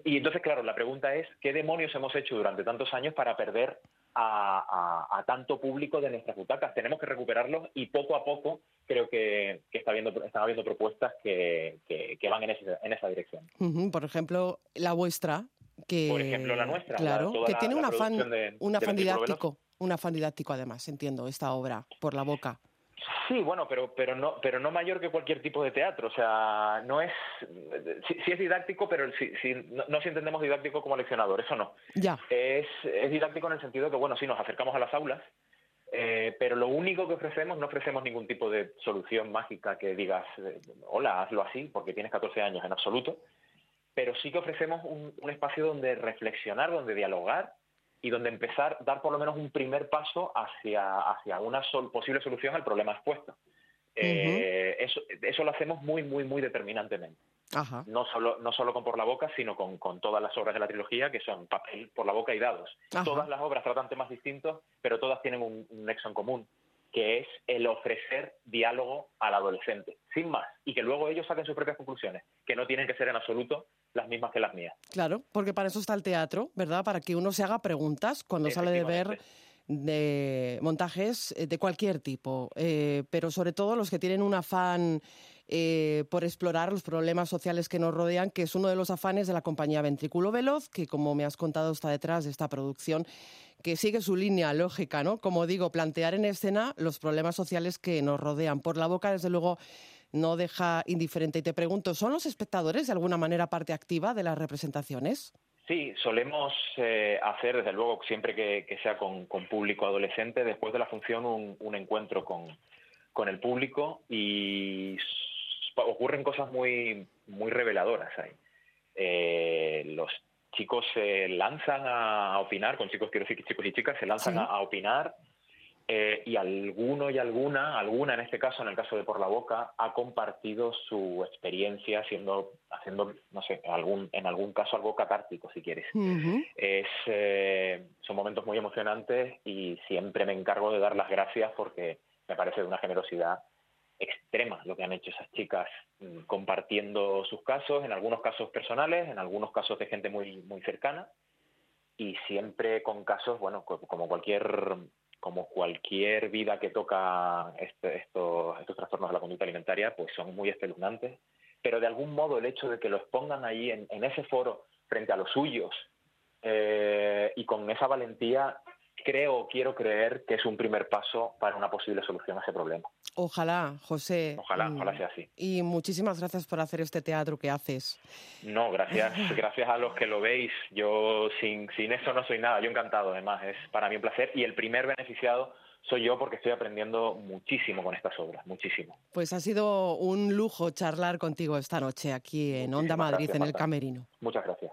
y entonces, claro, la pregunta es, ¿qué demonios hemos hecho durante tantos años para perder a, tanto público de nuestras butacas? Tenemos que recuperarlos y poco a poco creo que, está habiendo, están habiendo propuestas que, van en, en esa dirección. Por ejemplo, la vuestra, que... Por ejemplo, la nuestra. Claro, que tiene un afán, un afán didáctico, un afán didáctico además, entiendo, esta obra, por la boca. Sí, bueno, pero, pero, no, pero no mayor que cualquier tipo de teatro. O sea, no es. Sí, es didáctico, pero sí, no, si entendemos didáctico como leccionador, eso no. Ya. Es, es didáctico en el sentido que, bueno, sí, nos acercamos a las aulas, eh, pero lo único que ofrecemos, no ofrecemos ningún tipo de solución mágica que digas, eh, hola, hazlo así, porque tienes 14 años en absoluto. Pero sí que ofrecemos un, un espacio donde reflexionar, donde dialogar y donde empezar, dar por lo menos un primer paso hacia, hacia una posible solución al problema expuesto. Eh, eso, eso lo hacemos muy, muy, muy determinantemente. No, solo, no solo con Por la Boca, sino con, con, todas las obras de la trilogía, que son papel, por la boca y dados. Todas las obras tratan temas distintos, pero todas tienen un, un nexo en común, que es el ofrecer diálogo al adolescente, sin más, y que luego ellos saquen sus propias conclusiones, que no tienen que ser en absoluto las mismas que las mías. Claro, porque para eso está el teatro, ¿verdad? Para que uno se haga preguntas cuando sale de ver de montajes eh, de cualquier tipo, eh, pero sobre todo los que tienen un afán eh, por explorar los problemas sociales que nos rodean, que es uno de los afanes de la compañía Ventrículo Veloz, que como me has contado está detrás de esta producción, que sigue su línea lógica, ¿no? Como digo, plantear en escena los problemas sociales que nos rodean. Por la boca, desde luego, no deja indiferente. Y te pregunto, ¿son los espectadores de alguna manera parte activa de las representaciones? Sí, solemos eh, hacer, desde luego, siempre que, sea con, público adolescente, después de la función un, encuentro con, el público y ocurren cosas muy, muy reveladoras ahí. Eh, los chicos se lanzan a opinar, con chicos quiero decir chicos y chicas, se lanzan a, opinar eh, y alguno y alguna, alguna en este caso, en el caso de Por la Boca, ha compartido su experiencia siendo, haciendo, no sé, algún, en algún caso algo catártico, si quieres. es, eh, son momentos muy emocionantes y siempre me encargo de dar las gracias porque me parece de una generosidad extrema lo que han hecho esas chicas mm, compartiendo sus casos, en algunos casos personales, en algunos casos de gente muy, muy cercana y siempre con casos, bueno, como cualquier como cualquier vida que toca este, estos, estos trastornos de la conducta alimentaria, pues son muy espeluznantes, pero de algún modo el hecho de que los pongan ahí en, ese foro frente a los suyos eh, y con esa valentía creo quiero creer que es un primer paso para una posible solución a ese problema. Ojalá, José. Ojalá, ojalá sea así. Y muchísimas gracias por hacer este teatro que haces. No, gracias, gracias a los que lo veis. Yo sin, sin eso no soy nada. Yo encantado, además, es para mí un placer. Y el primer beneficiado soy yo porque estoy aprendiendo muchísimo con estas obras, muchísimo. Pues ha sido un lujo charlar contigo esta noche aquí en Onda Madrid, en el Camerino. Muchas gracias.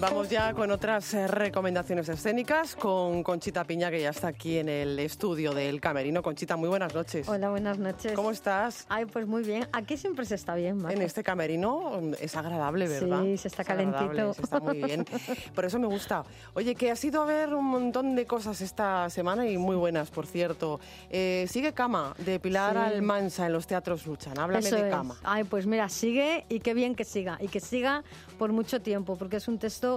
Vamos ya con otras eh, recomendaciones escénicas con Conchita Piña, que ya está aquí en el estudio del Camerino. Conchita, muy buenas noches. Hola, buenas noches. ¿Cómo estás? Ay, pues muy bien. Aquí siempre se está bien, En este Camerino mm, es agradable, ¿verdad? Sí, se está calentito. Se está muy bien. Por eso me gusta. Oye, que has ido a ver un montón de cosas esta semana y muy buenas, por cierto. Eh, sigue Cama, de Pilar Almansa en los teatros Luchan. Háblame de Cama. Ay, pues mira, sigue y qué bien que siga. Y que siga por mucho tiempo, porque es un texto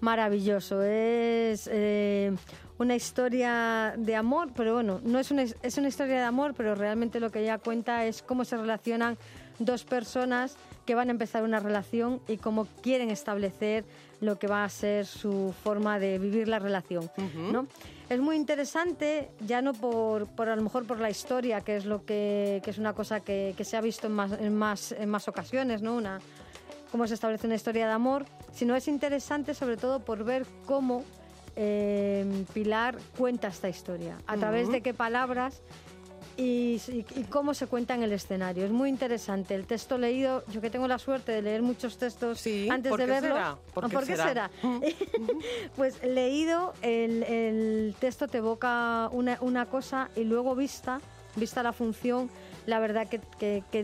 maravilloso. Es eh, una historia de amor, pero bueno, no es una, es una historia de amor, pero realmente lo que ella cuenta es cómo se relacionan dos personas que van a empezar una relación y cómo quieren establecer lo que va a ser su forma de vivir la relación, ¿no? Es muy interesante, ya no por, por a lo mejor por la historia, que es lo que, que es una cosa que, que se ha visto en más, en más, en más ocasiones, ¿no? Una, cómo se establece una historia de amor, sino es interesante sobre todo por ver cómo eh, Pilar cuenta esta historia, a través de qué palabras y, y- y cómo se cuenta en el escenario. Es muy interesante. El texto leído, yo que tengo la suerte de leer muchos textos Sí, antes ¿por de qué verlos. será? ¿Por ¿Ah, qué ¿Por qué será? será? pues leído, el, el texto te evoca una, una cosa y luego vista, vista la función, la verdad que, que- que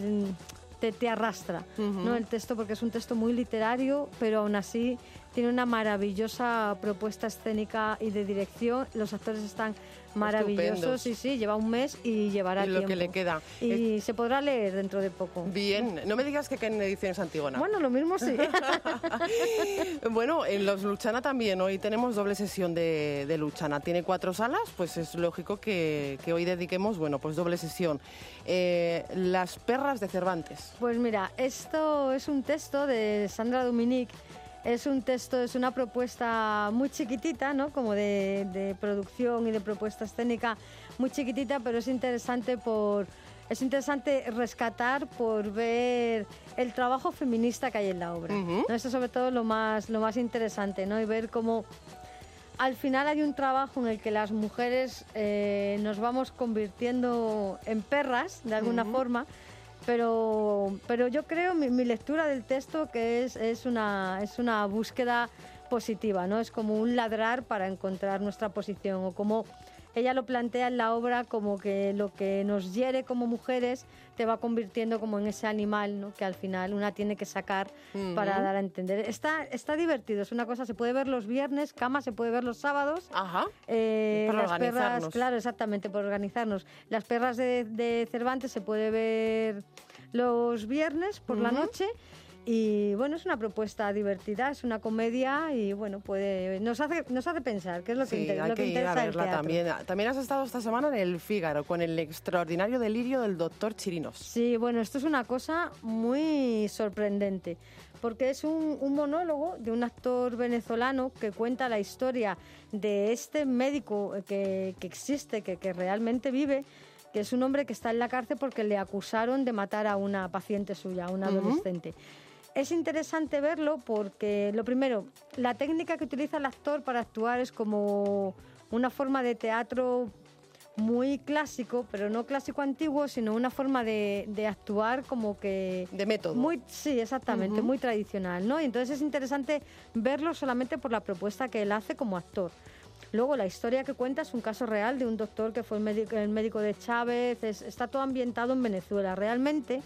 te, te arrastra ¿no? el texto porque es un texto muy literario, pero aún así tiene una maravillosa propuesta escénica y de dirección. Los actores están maravillosos, sí, sí, lleva un mes y llevará Y lo que tiempo. le queda. Y se podrá leer dentro de poco. Bien, no me digas que en ediciones Antígona. Bueno, lo mismo sí. Bueno, en los Luchana también, hoy tenemos doble sesión de, de Luchana. Tiene cuatro salas, pues es lógico que, que hoy dediquemos, bueno, pues doble sesión. Eh, Las perras de Cervantes. Pues mira, esto es un texto de Sandra Dominique. Es un texto, es una propuesta muy chiquitita, ¿no? Como de, de producción y de propuesta escénica muy chiquitita, pero es interesante por es interesante rescatar por ver el trabajo feminista que hay en la obra. ¿no? Eso es sobre todo lo más lo más interesante, ¿no? Y ver cómo al final hay un trabajo en el que las mujeres eh, nos vamos convirtiendo en perras, de alguna forma, pero, pero yo creo, mi, mi lectura del texto, que es, es, una, es una búsqueda positiva, ¿no? Es como un ladrar para encontrar nuestra posición, o como ella lo plantea en la obra como que lo que nos hiere como mujeres te va convirtiendo como en ese animal, ¿no? Que al final una tiene que sacar para dar a entender. Está, está divertido, es una cosa, se puede ver los viernes, cama se puede ver los sábados. Ajá. Eh, Para las perras, claro, exactamente, por organizarnos. Las perras de, de Cervantes se puede ver los viernes por la noche. Y bueno, es una propuesta divertida, es una comedia y bueno, puede nos hace nos hace pensar, que es lo que, Sí, inter- hay lo que ir a interesa verla también. También has estado esta semana en el Fígaro con el extraordinario delirio del doctor Chirinos. Sí, bueno, esto es una cosa muy sorprendente, porque es un, un monólogo de un actor venezolano que cuenta la historia de este médico que, que existe, que, que realmente vive, que es un hombre que está en la cárcel porque le acusaron de matar a una paciente suya, a una adolescente. Es interesante verlo porque, lo primero, la técnica que utiliza el actor para actuar es como una forma de teatro muy clásico, pero no clásico antiguo, sino una forma de, de actuar como que... De método. Muy, sí, exactamente, muy tradicional, ¿no? Y entonces es interesante verlo solamente por la propuesta que él hace como actor. Luego la historia que cuenta es un caso real de un doctor que fue el médico, el médico de Chávez, es- está todo ambientado en Venezuela. Realmente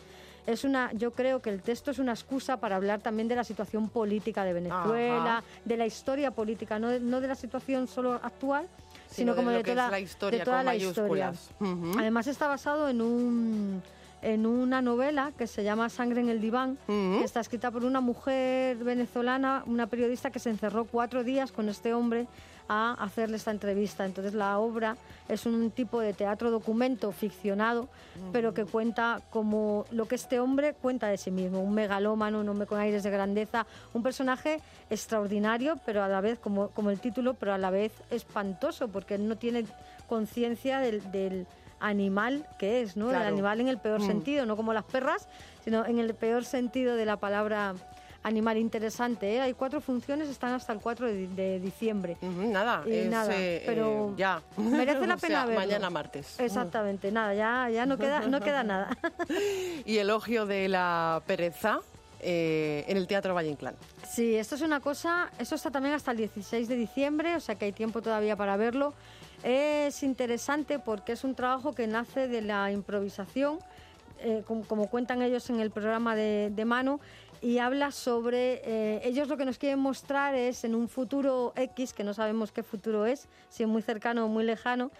es una, yo creo que el texto es una excusa para hablar también de la situación política de Venezuela, Ajá. de la historia política, no de, no de la situación solo actual, Sino como de toda la historia, de toda con la historia. mayúsculas. Ujú. Además está basado en un en una novela que se llama Sangre en el diván, que está escrita por una mujer venezolana, una periodista que se encerró cuatro días con este hombre a hacerle esta entrevista. Entonces la obra es un tipo de teatro documento ficcionado, pero que cuenta como lo que este hombre cuenta de sí mismo, un megalómano, un hombre con aires de grandeza, un personaje extraordinario, pero a la vez, como, como el título, pero a la vez espantoso, porque él no tiene conciencia del, del animal que es, ¿no? Claro. El animal en el peor Mm. sentido, no como las perras, sino en el peor sentido de la palabra animal interesante. ¿eh? Hay cuatro funciones, están hasta el 4 de, de diciembre. Nada, Y es, nada, eh, pero eh, ya. merece la O sea, pena verlo. Mañana martes. Exactamente, nada, ya, ya no, queda, no queda nada. Y elogio de la pereza eh, en el Teatro Valle Inclán. Sí, esto es una cosa, eso está también hasta el 16 de diciembre, o sea que hay tiempo todavía para verlo. Es interesante porque es un trabajo que nace de la improvisación, eh, como, como cuentan ellos en el programa de, de Mano, y habla sobre, eh, ellos lo que nos quieren mostrar es en un futuro X, que no sabemos qué futuro es, si es muy cercano o muy lejano,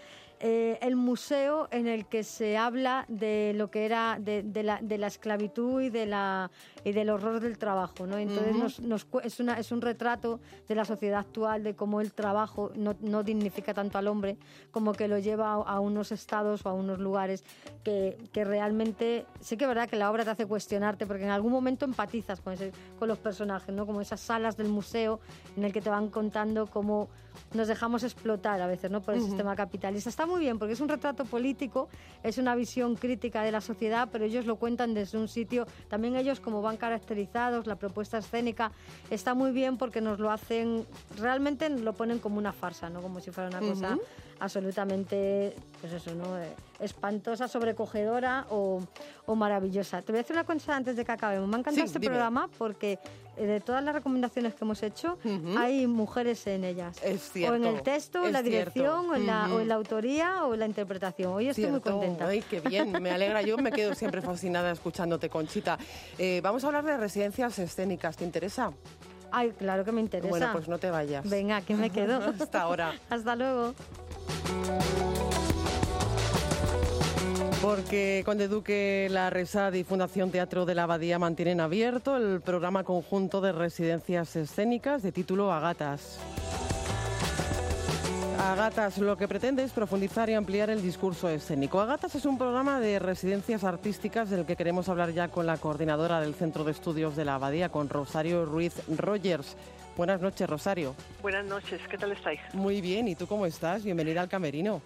eh, el museo en el que se habla de lo que era de, la, de la, esclavitud y, de la, y del horror del trabajo. ¿no? Entonces nos, es, una, es un retrato de la sociedad actual, de cómo el trabajo no, no dignifica tanto al hombre, como que lo lleva a, unos estados o a unos lugares que, que, realmente, sí que es verdad que la obra te hace cuestionarte, porque en algún momento empatizas con, ese, con los personajes, ¿no? como esas salas del museo en el que te van contando cómo nos dejamos explotar a veces ¿no? por el sistema capitalista. Está muy bien porque es un retrato político, es una visión crítica de la sociedad, pero ellos lo cuentan desde un sitio, también ellos como van caracterizados, la propuesta escénica está muy bien porque nos lo hacen, realmente lo ponen como una farsa, ¿no? como si fuera una cosa absolutamente, pues eso, ¿no? Eh, espantosa, sobrecogedora o, o, maravillosa. Te voy a decir una cosa antes de que acabemos. Me ha encantado este programa porque eh, de todas las recomendaciones que hemos hecho, hay mujeres en ellas. Es cierto. O en el texto, en la dirección, o, en la, o en la autoría, o en la interpretación. Hoy estoy muy contenta. Ay, qué bien, me alegra. Yo me quedo siempre fascinada escuchándote, Conchita. Eh, vamos a hablar de residencias escénicas, ¿te interesa? Ay, claro que me interesa. Bueno, pues no te vayas. Venga, que me quedo. Hasta ahora. Hasta luego. Porque Conde Duque, la Resad y Fundación Teatro de la Abadía mantienen abierto el programa conjunto de residencias escénicas de título Agatas. Agatas lo que pretende es profundizar y ampliar el discurso escénico. Agatas es un programa de residencias artísticas del que queremos hablar ya con la coordinadora del Centro de Estudios de la Abadía, con Rosario Ruiz Rogers. Buenas noches, Rosario. Buenas noches, ¿qué tal estáis? Muy bien, ¿y tú cómo estás? Bienvenida al Camerino.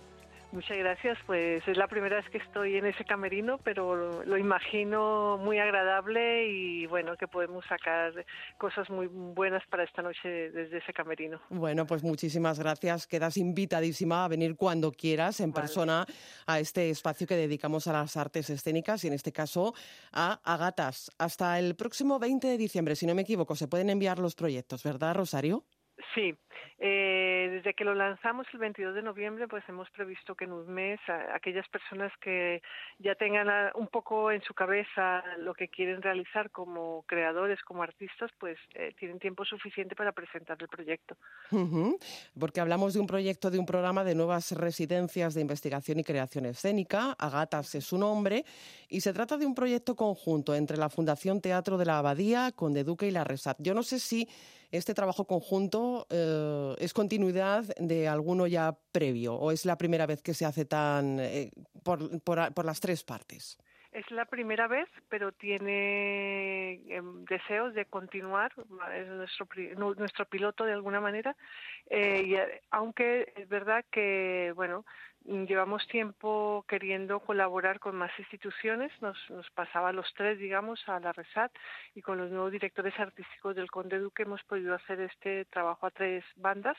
Muchas gracias. Pues es la primera vez que estoy en ese camerino, pero lo, imagino muy agradable y bueno, que podemos sacar cosas muy buenas para esta noche desde ese camerino. Bueno, pues muchísimas gracias. Quedas invitadísima a venir cuando quieras en persona a este espacio que dedicamos a las artes escénicas y en este caso a Agatas. Hasta el próximo 20 de diciembre, si no me equivoco, se pueden enviar los proyectos, ¿verdad, Rosario? Sí, eh, desde que lo lanzamos el 22 de noviembre, pues hemos previsto que en un mes aquellas personas que ya tengan un poco en su cabeza lo que quieren realizar como creadores, como artistas, pues eh, tienen tiempo suficiente para presentar el proyecto. Porque hablamos de un proyecto, de un programa de nuevas residencias de investigación y creación escénica. Agatas es su nombre y se trata de un proyecto conjunto entre la Fundación Teatro de la Abadía, Conde Duque y la Resat. Yo no sé si este trabajo conjunto eh, es continuidad de alguno ya previo o es la primera vez que se hace tan eh, por, por, las tres partes. Es la primera vez, pero tiene em, deseos de continuar, es nuestro, nuestro piloto de alguna manera, eh, y, aunque es verdad que, bueno, llevamos tiempo queriendo colaborar con más instituciones, nos, nos pasaba a los tres, digamos, a la RESAT y con los nuevos directores artísticos del Conde Duque hemos podido hacer este trabajo a tres bandas.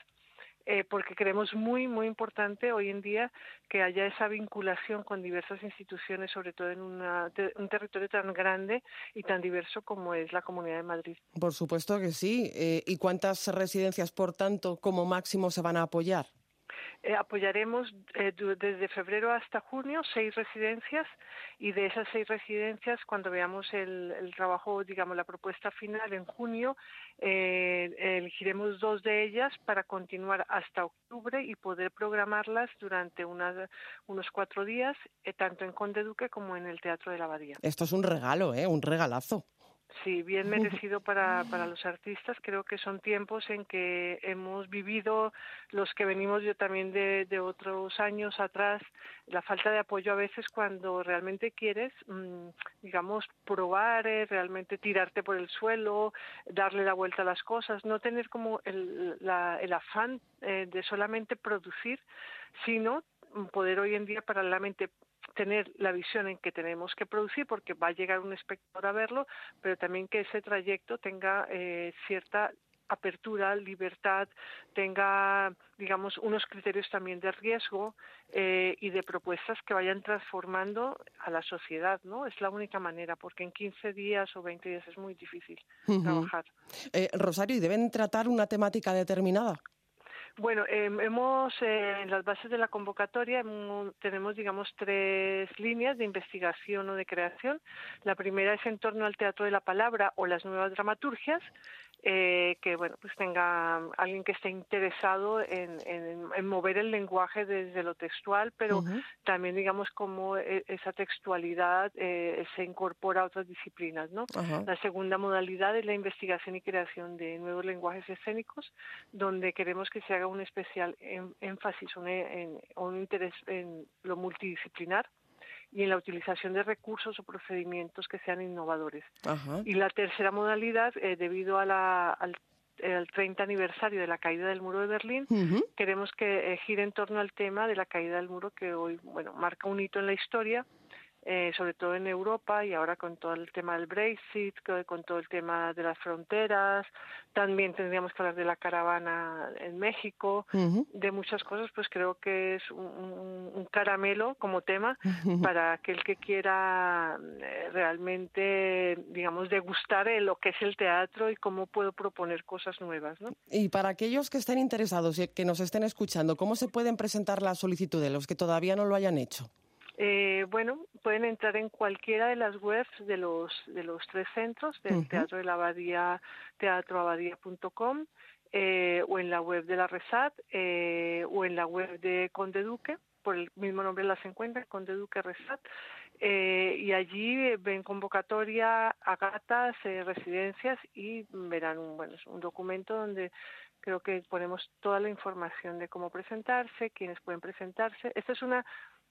Eh, porque creemos muy, muy importante hoy en día que haya esa vinculación con diversas instituciones, sobre todo en un territorio tan grande y tan diverso como es la Comunidad de Madrid. Por supuesto que sí. Eh, ¿Y cuántas residencias, por tanto, como máximo se van a apoyar? Eh, apoyaremos eh, desde febrero hasta junio seis residencias y de esas seis residencias, cuando veamos el, trabajo, digamos, la propuesta final en junio, eh, elegiremos dos de ellas para continuar hasta octubre y poder programarlas durante unos cuatro días, tanto en Conde Duque como en el Teatro de la Abadía. Esto es un regalo, ¿eh? un regalazo. Sí, bien merecido para, para los artistas. Creo que son tiempos en que hemos vivido, los que venimos yo también de, de otros años atrás, la falta de apoyo a veces cuando realmente quieres, mm, digamos, probar, eh, realmente tirarte por el suelo, darle la vuelta a las cosas, no tener como el, la, el afán eh, de solamente producir, sino poder hoy en día paralelamente tener la visión en que tenemos que producir porque va a llegar un espectador a verlo, pero también que ese trayecto tenga eh, cierta apertura, libertad, tenga, digamos, unos criterios también de riesgo eh, y de propuestas que vayan transformando a la sociedad, ¿no? Es la única manera, porque en 15 días o 20 días es muy difícil trabajar. Eh, Rosario, ¿y deben tratar una temática determinada? Bueno, em, hemos eh, en las bases de la convocatoria tenemos, digamos, tres líneas de investigación o de creación. La primera es en torno al teatro de la palabra o las nuevas dramaturgias. Eh, que bueno pues tenga alguien que esté interesado en, en, mover el lenguaje desde lo textual pero también digamos cómo e, esa textualidad eh, se incorpora a otras disciplinas no la segunda modalidad es la investigación y creación de nuevos lenguajes escénicos donde queremos que se haga un especial énfasis un, en, un interés en lo multidisciplinar y en la utilización de recursos o procedimientos que sean innovadores. Y la tercera modalidad, eh, debido a la, al el 30 aniversario de la caída del muro de Berlín, queremos que eh, gire en torno al tema de la caída del muro que hoy, bueno, marca un hito en la historia eh, sobre todo en Europa y ahora con todo el tema del Brexit, con todo el tema de las fronteras, también tendríamos que hablar de la caravana en México, de muchas cosas, pues creo que es un, caramelo como tema para aquel que quiera eh, realmente, digamos, degustar lo que es el teatro y cómo puedo proponer cosas nuevas. ¿no? Y para aquellos que estén interesados y que nos estén escuchando, ¿cómo se pueden presentar las solicitudes, los que todavía no lo hayan hecho? Eh, bueno, pueden entrar en cualquiera de las webs de los de los tres centros del Teatro de la Abadía, teatroabadía.com, eh, o en la web de la Resat, eh, o en la web de Conde Duque, por el mismo nombre las encuentran, Conde Duque Resat, eh, y allí ven convocatoria, agatas, eh, residencias y verán un, bueno, un documento donde creo que ponemos toda la información de cómo presentarse, quiénes pueden presentarse. Esta es una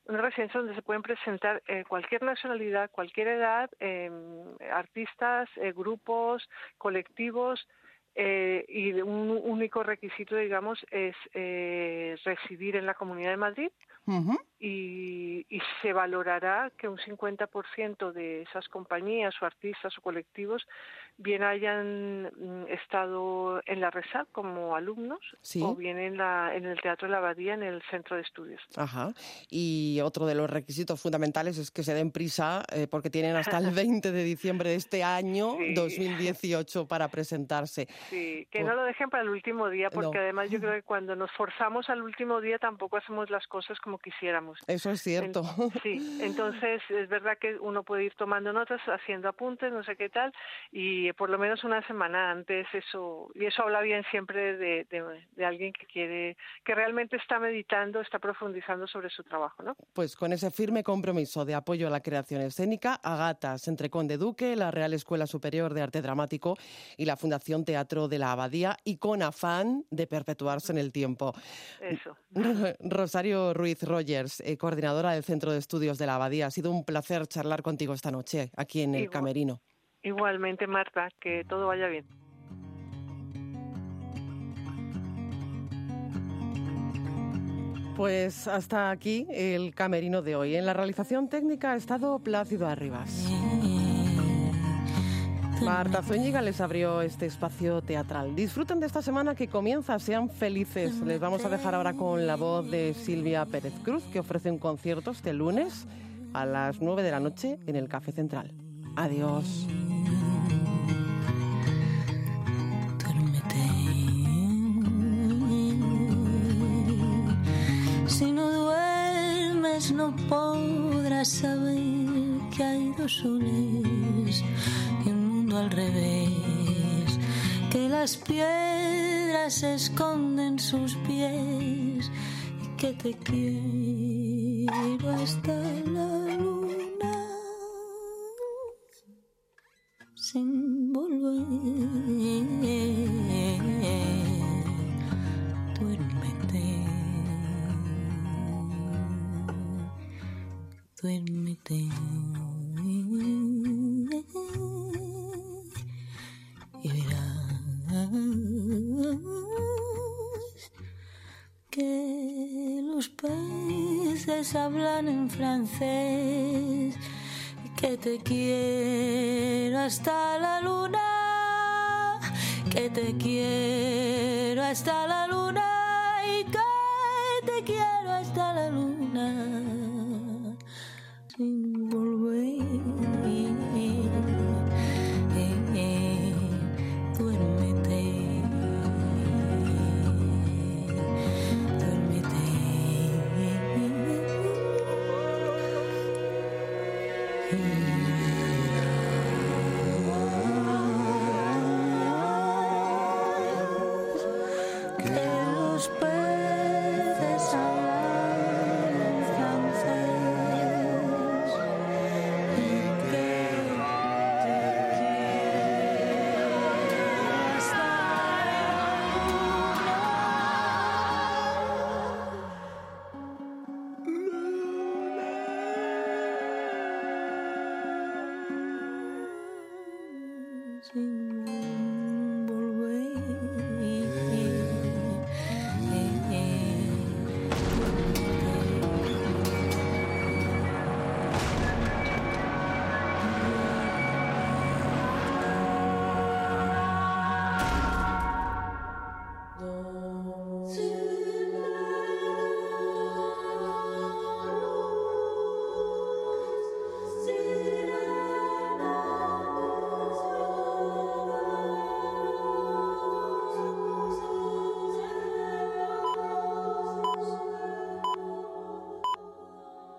una residencia donde se pueden presentar eh, cualquier nacionalidad, cualquier edad, eh, artistas, eh, grupos, colectivos, eh, y un único requisito, digamos, es eh, residir en la Comunidad de Madrid y, y, se valorará que un 50% de esas compañías o artistas o colectivos bien hayan mm, estado en la RESAC como alumnos o bien en, la, en el Teatro de la Abadía, en el Centro de Estudios. Ajá. Y otro de los requisitos fundamentales es que se den prisa eh, porque tienen hasta el 20 de diciembre de este año, 2018, para presentarse. Sí, que no lo dejen para el último día porque además yo creo que cuando nos forzamos al último día tampoco hacemos las cosas como quisiéramos. Eso es cierto. sí, entonces es verdad que uno puede ir tomando notas, haciendo apuntes, no sé qué tal, y por lo menos una semana antes eso y eso habla bien siempre de, de, alguien que quiere que realmente está meditando está profundizando sobre su trabajo no pues con ese firme compromiso de apoyo a la creación escénica Agatas entre Conde Duque la Real Escuela Superior de Arte Dramático y la Fundación Teatro de la Abadía y con afán de perpetuarse en el tiempo eso Rosario Ruiz Rogers eh, coordinadora del Centro de Estudios de la Abadía ha sido un placer charlar contigo esta noche aquí en el Camerino Igualmente, Marta, que todo vaya bien. Pues hasta aquí el camerino de hoy. En la realización técnica ha estado Plácido Arribas. Marta Zúñiga les abrió este espacio teatral. Disfruten de esta semana que comienza, sean felices. Les vamos a dejar ahora con la voz de Silvia Pérez Cruz, que ofrece un concierto este lunes a las 9 de la noche en el Café Central. Adiós. Si no duermes no podrás saber que hay dos soles y un al revés, que las piedras esconden sus pies y que te quiero hasta la luna sin volver. duérmete. Y peces hablan en francés. Que te quiero hasta la luna, que te quiero hasta la luna. Y que te quiero hasta la luna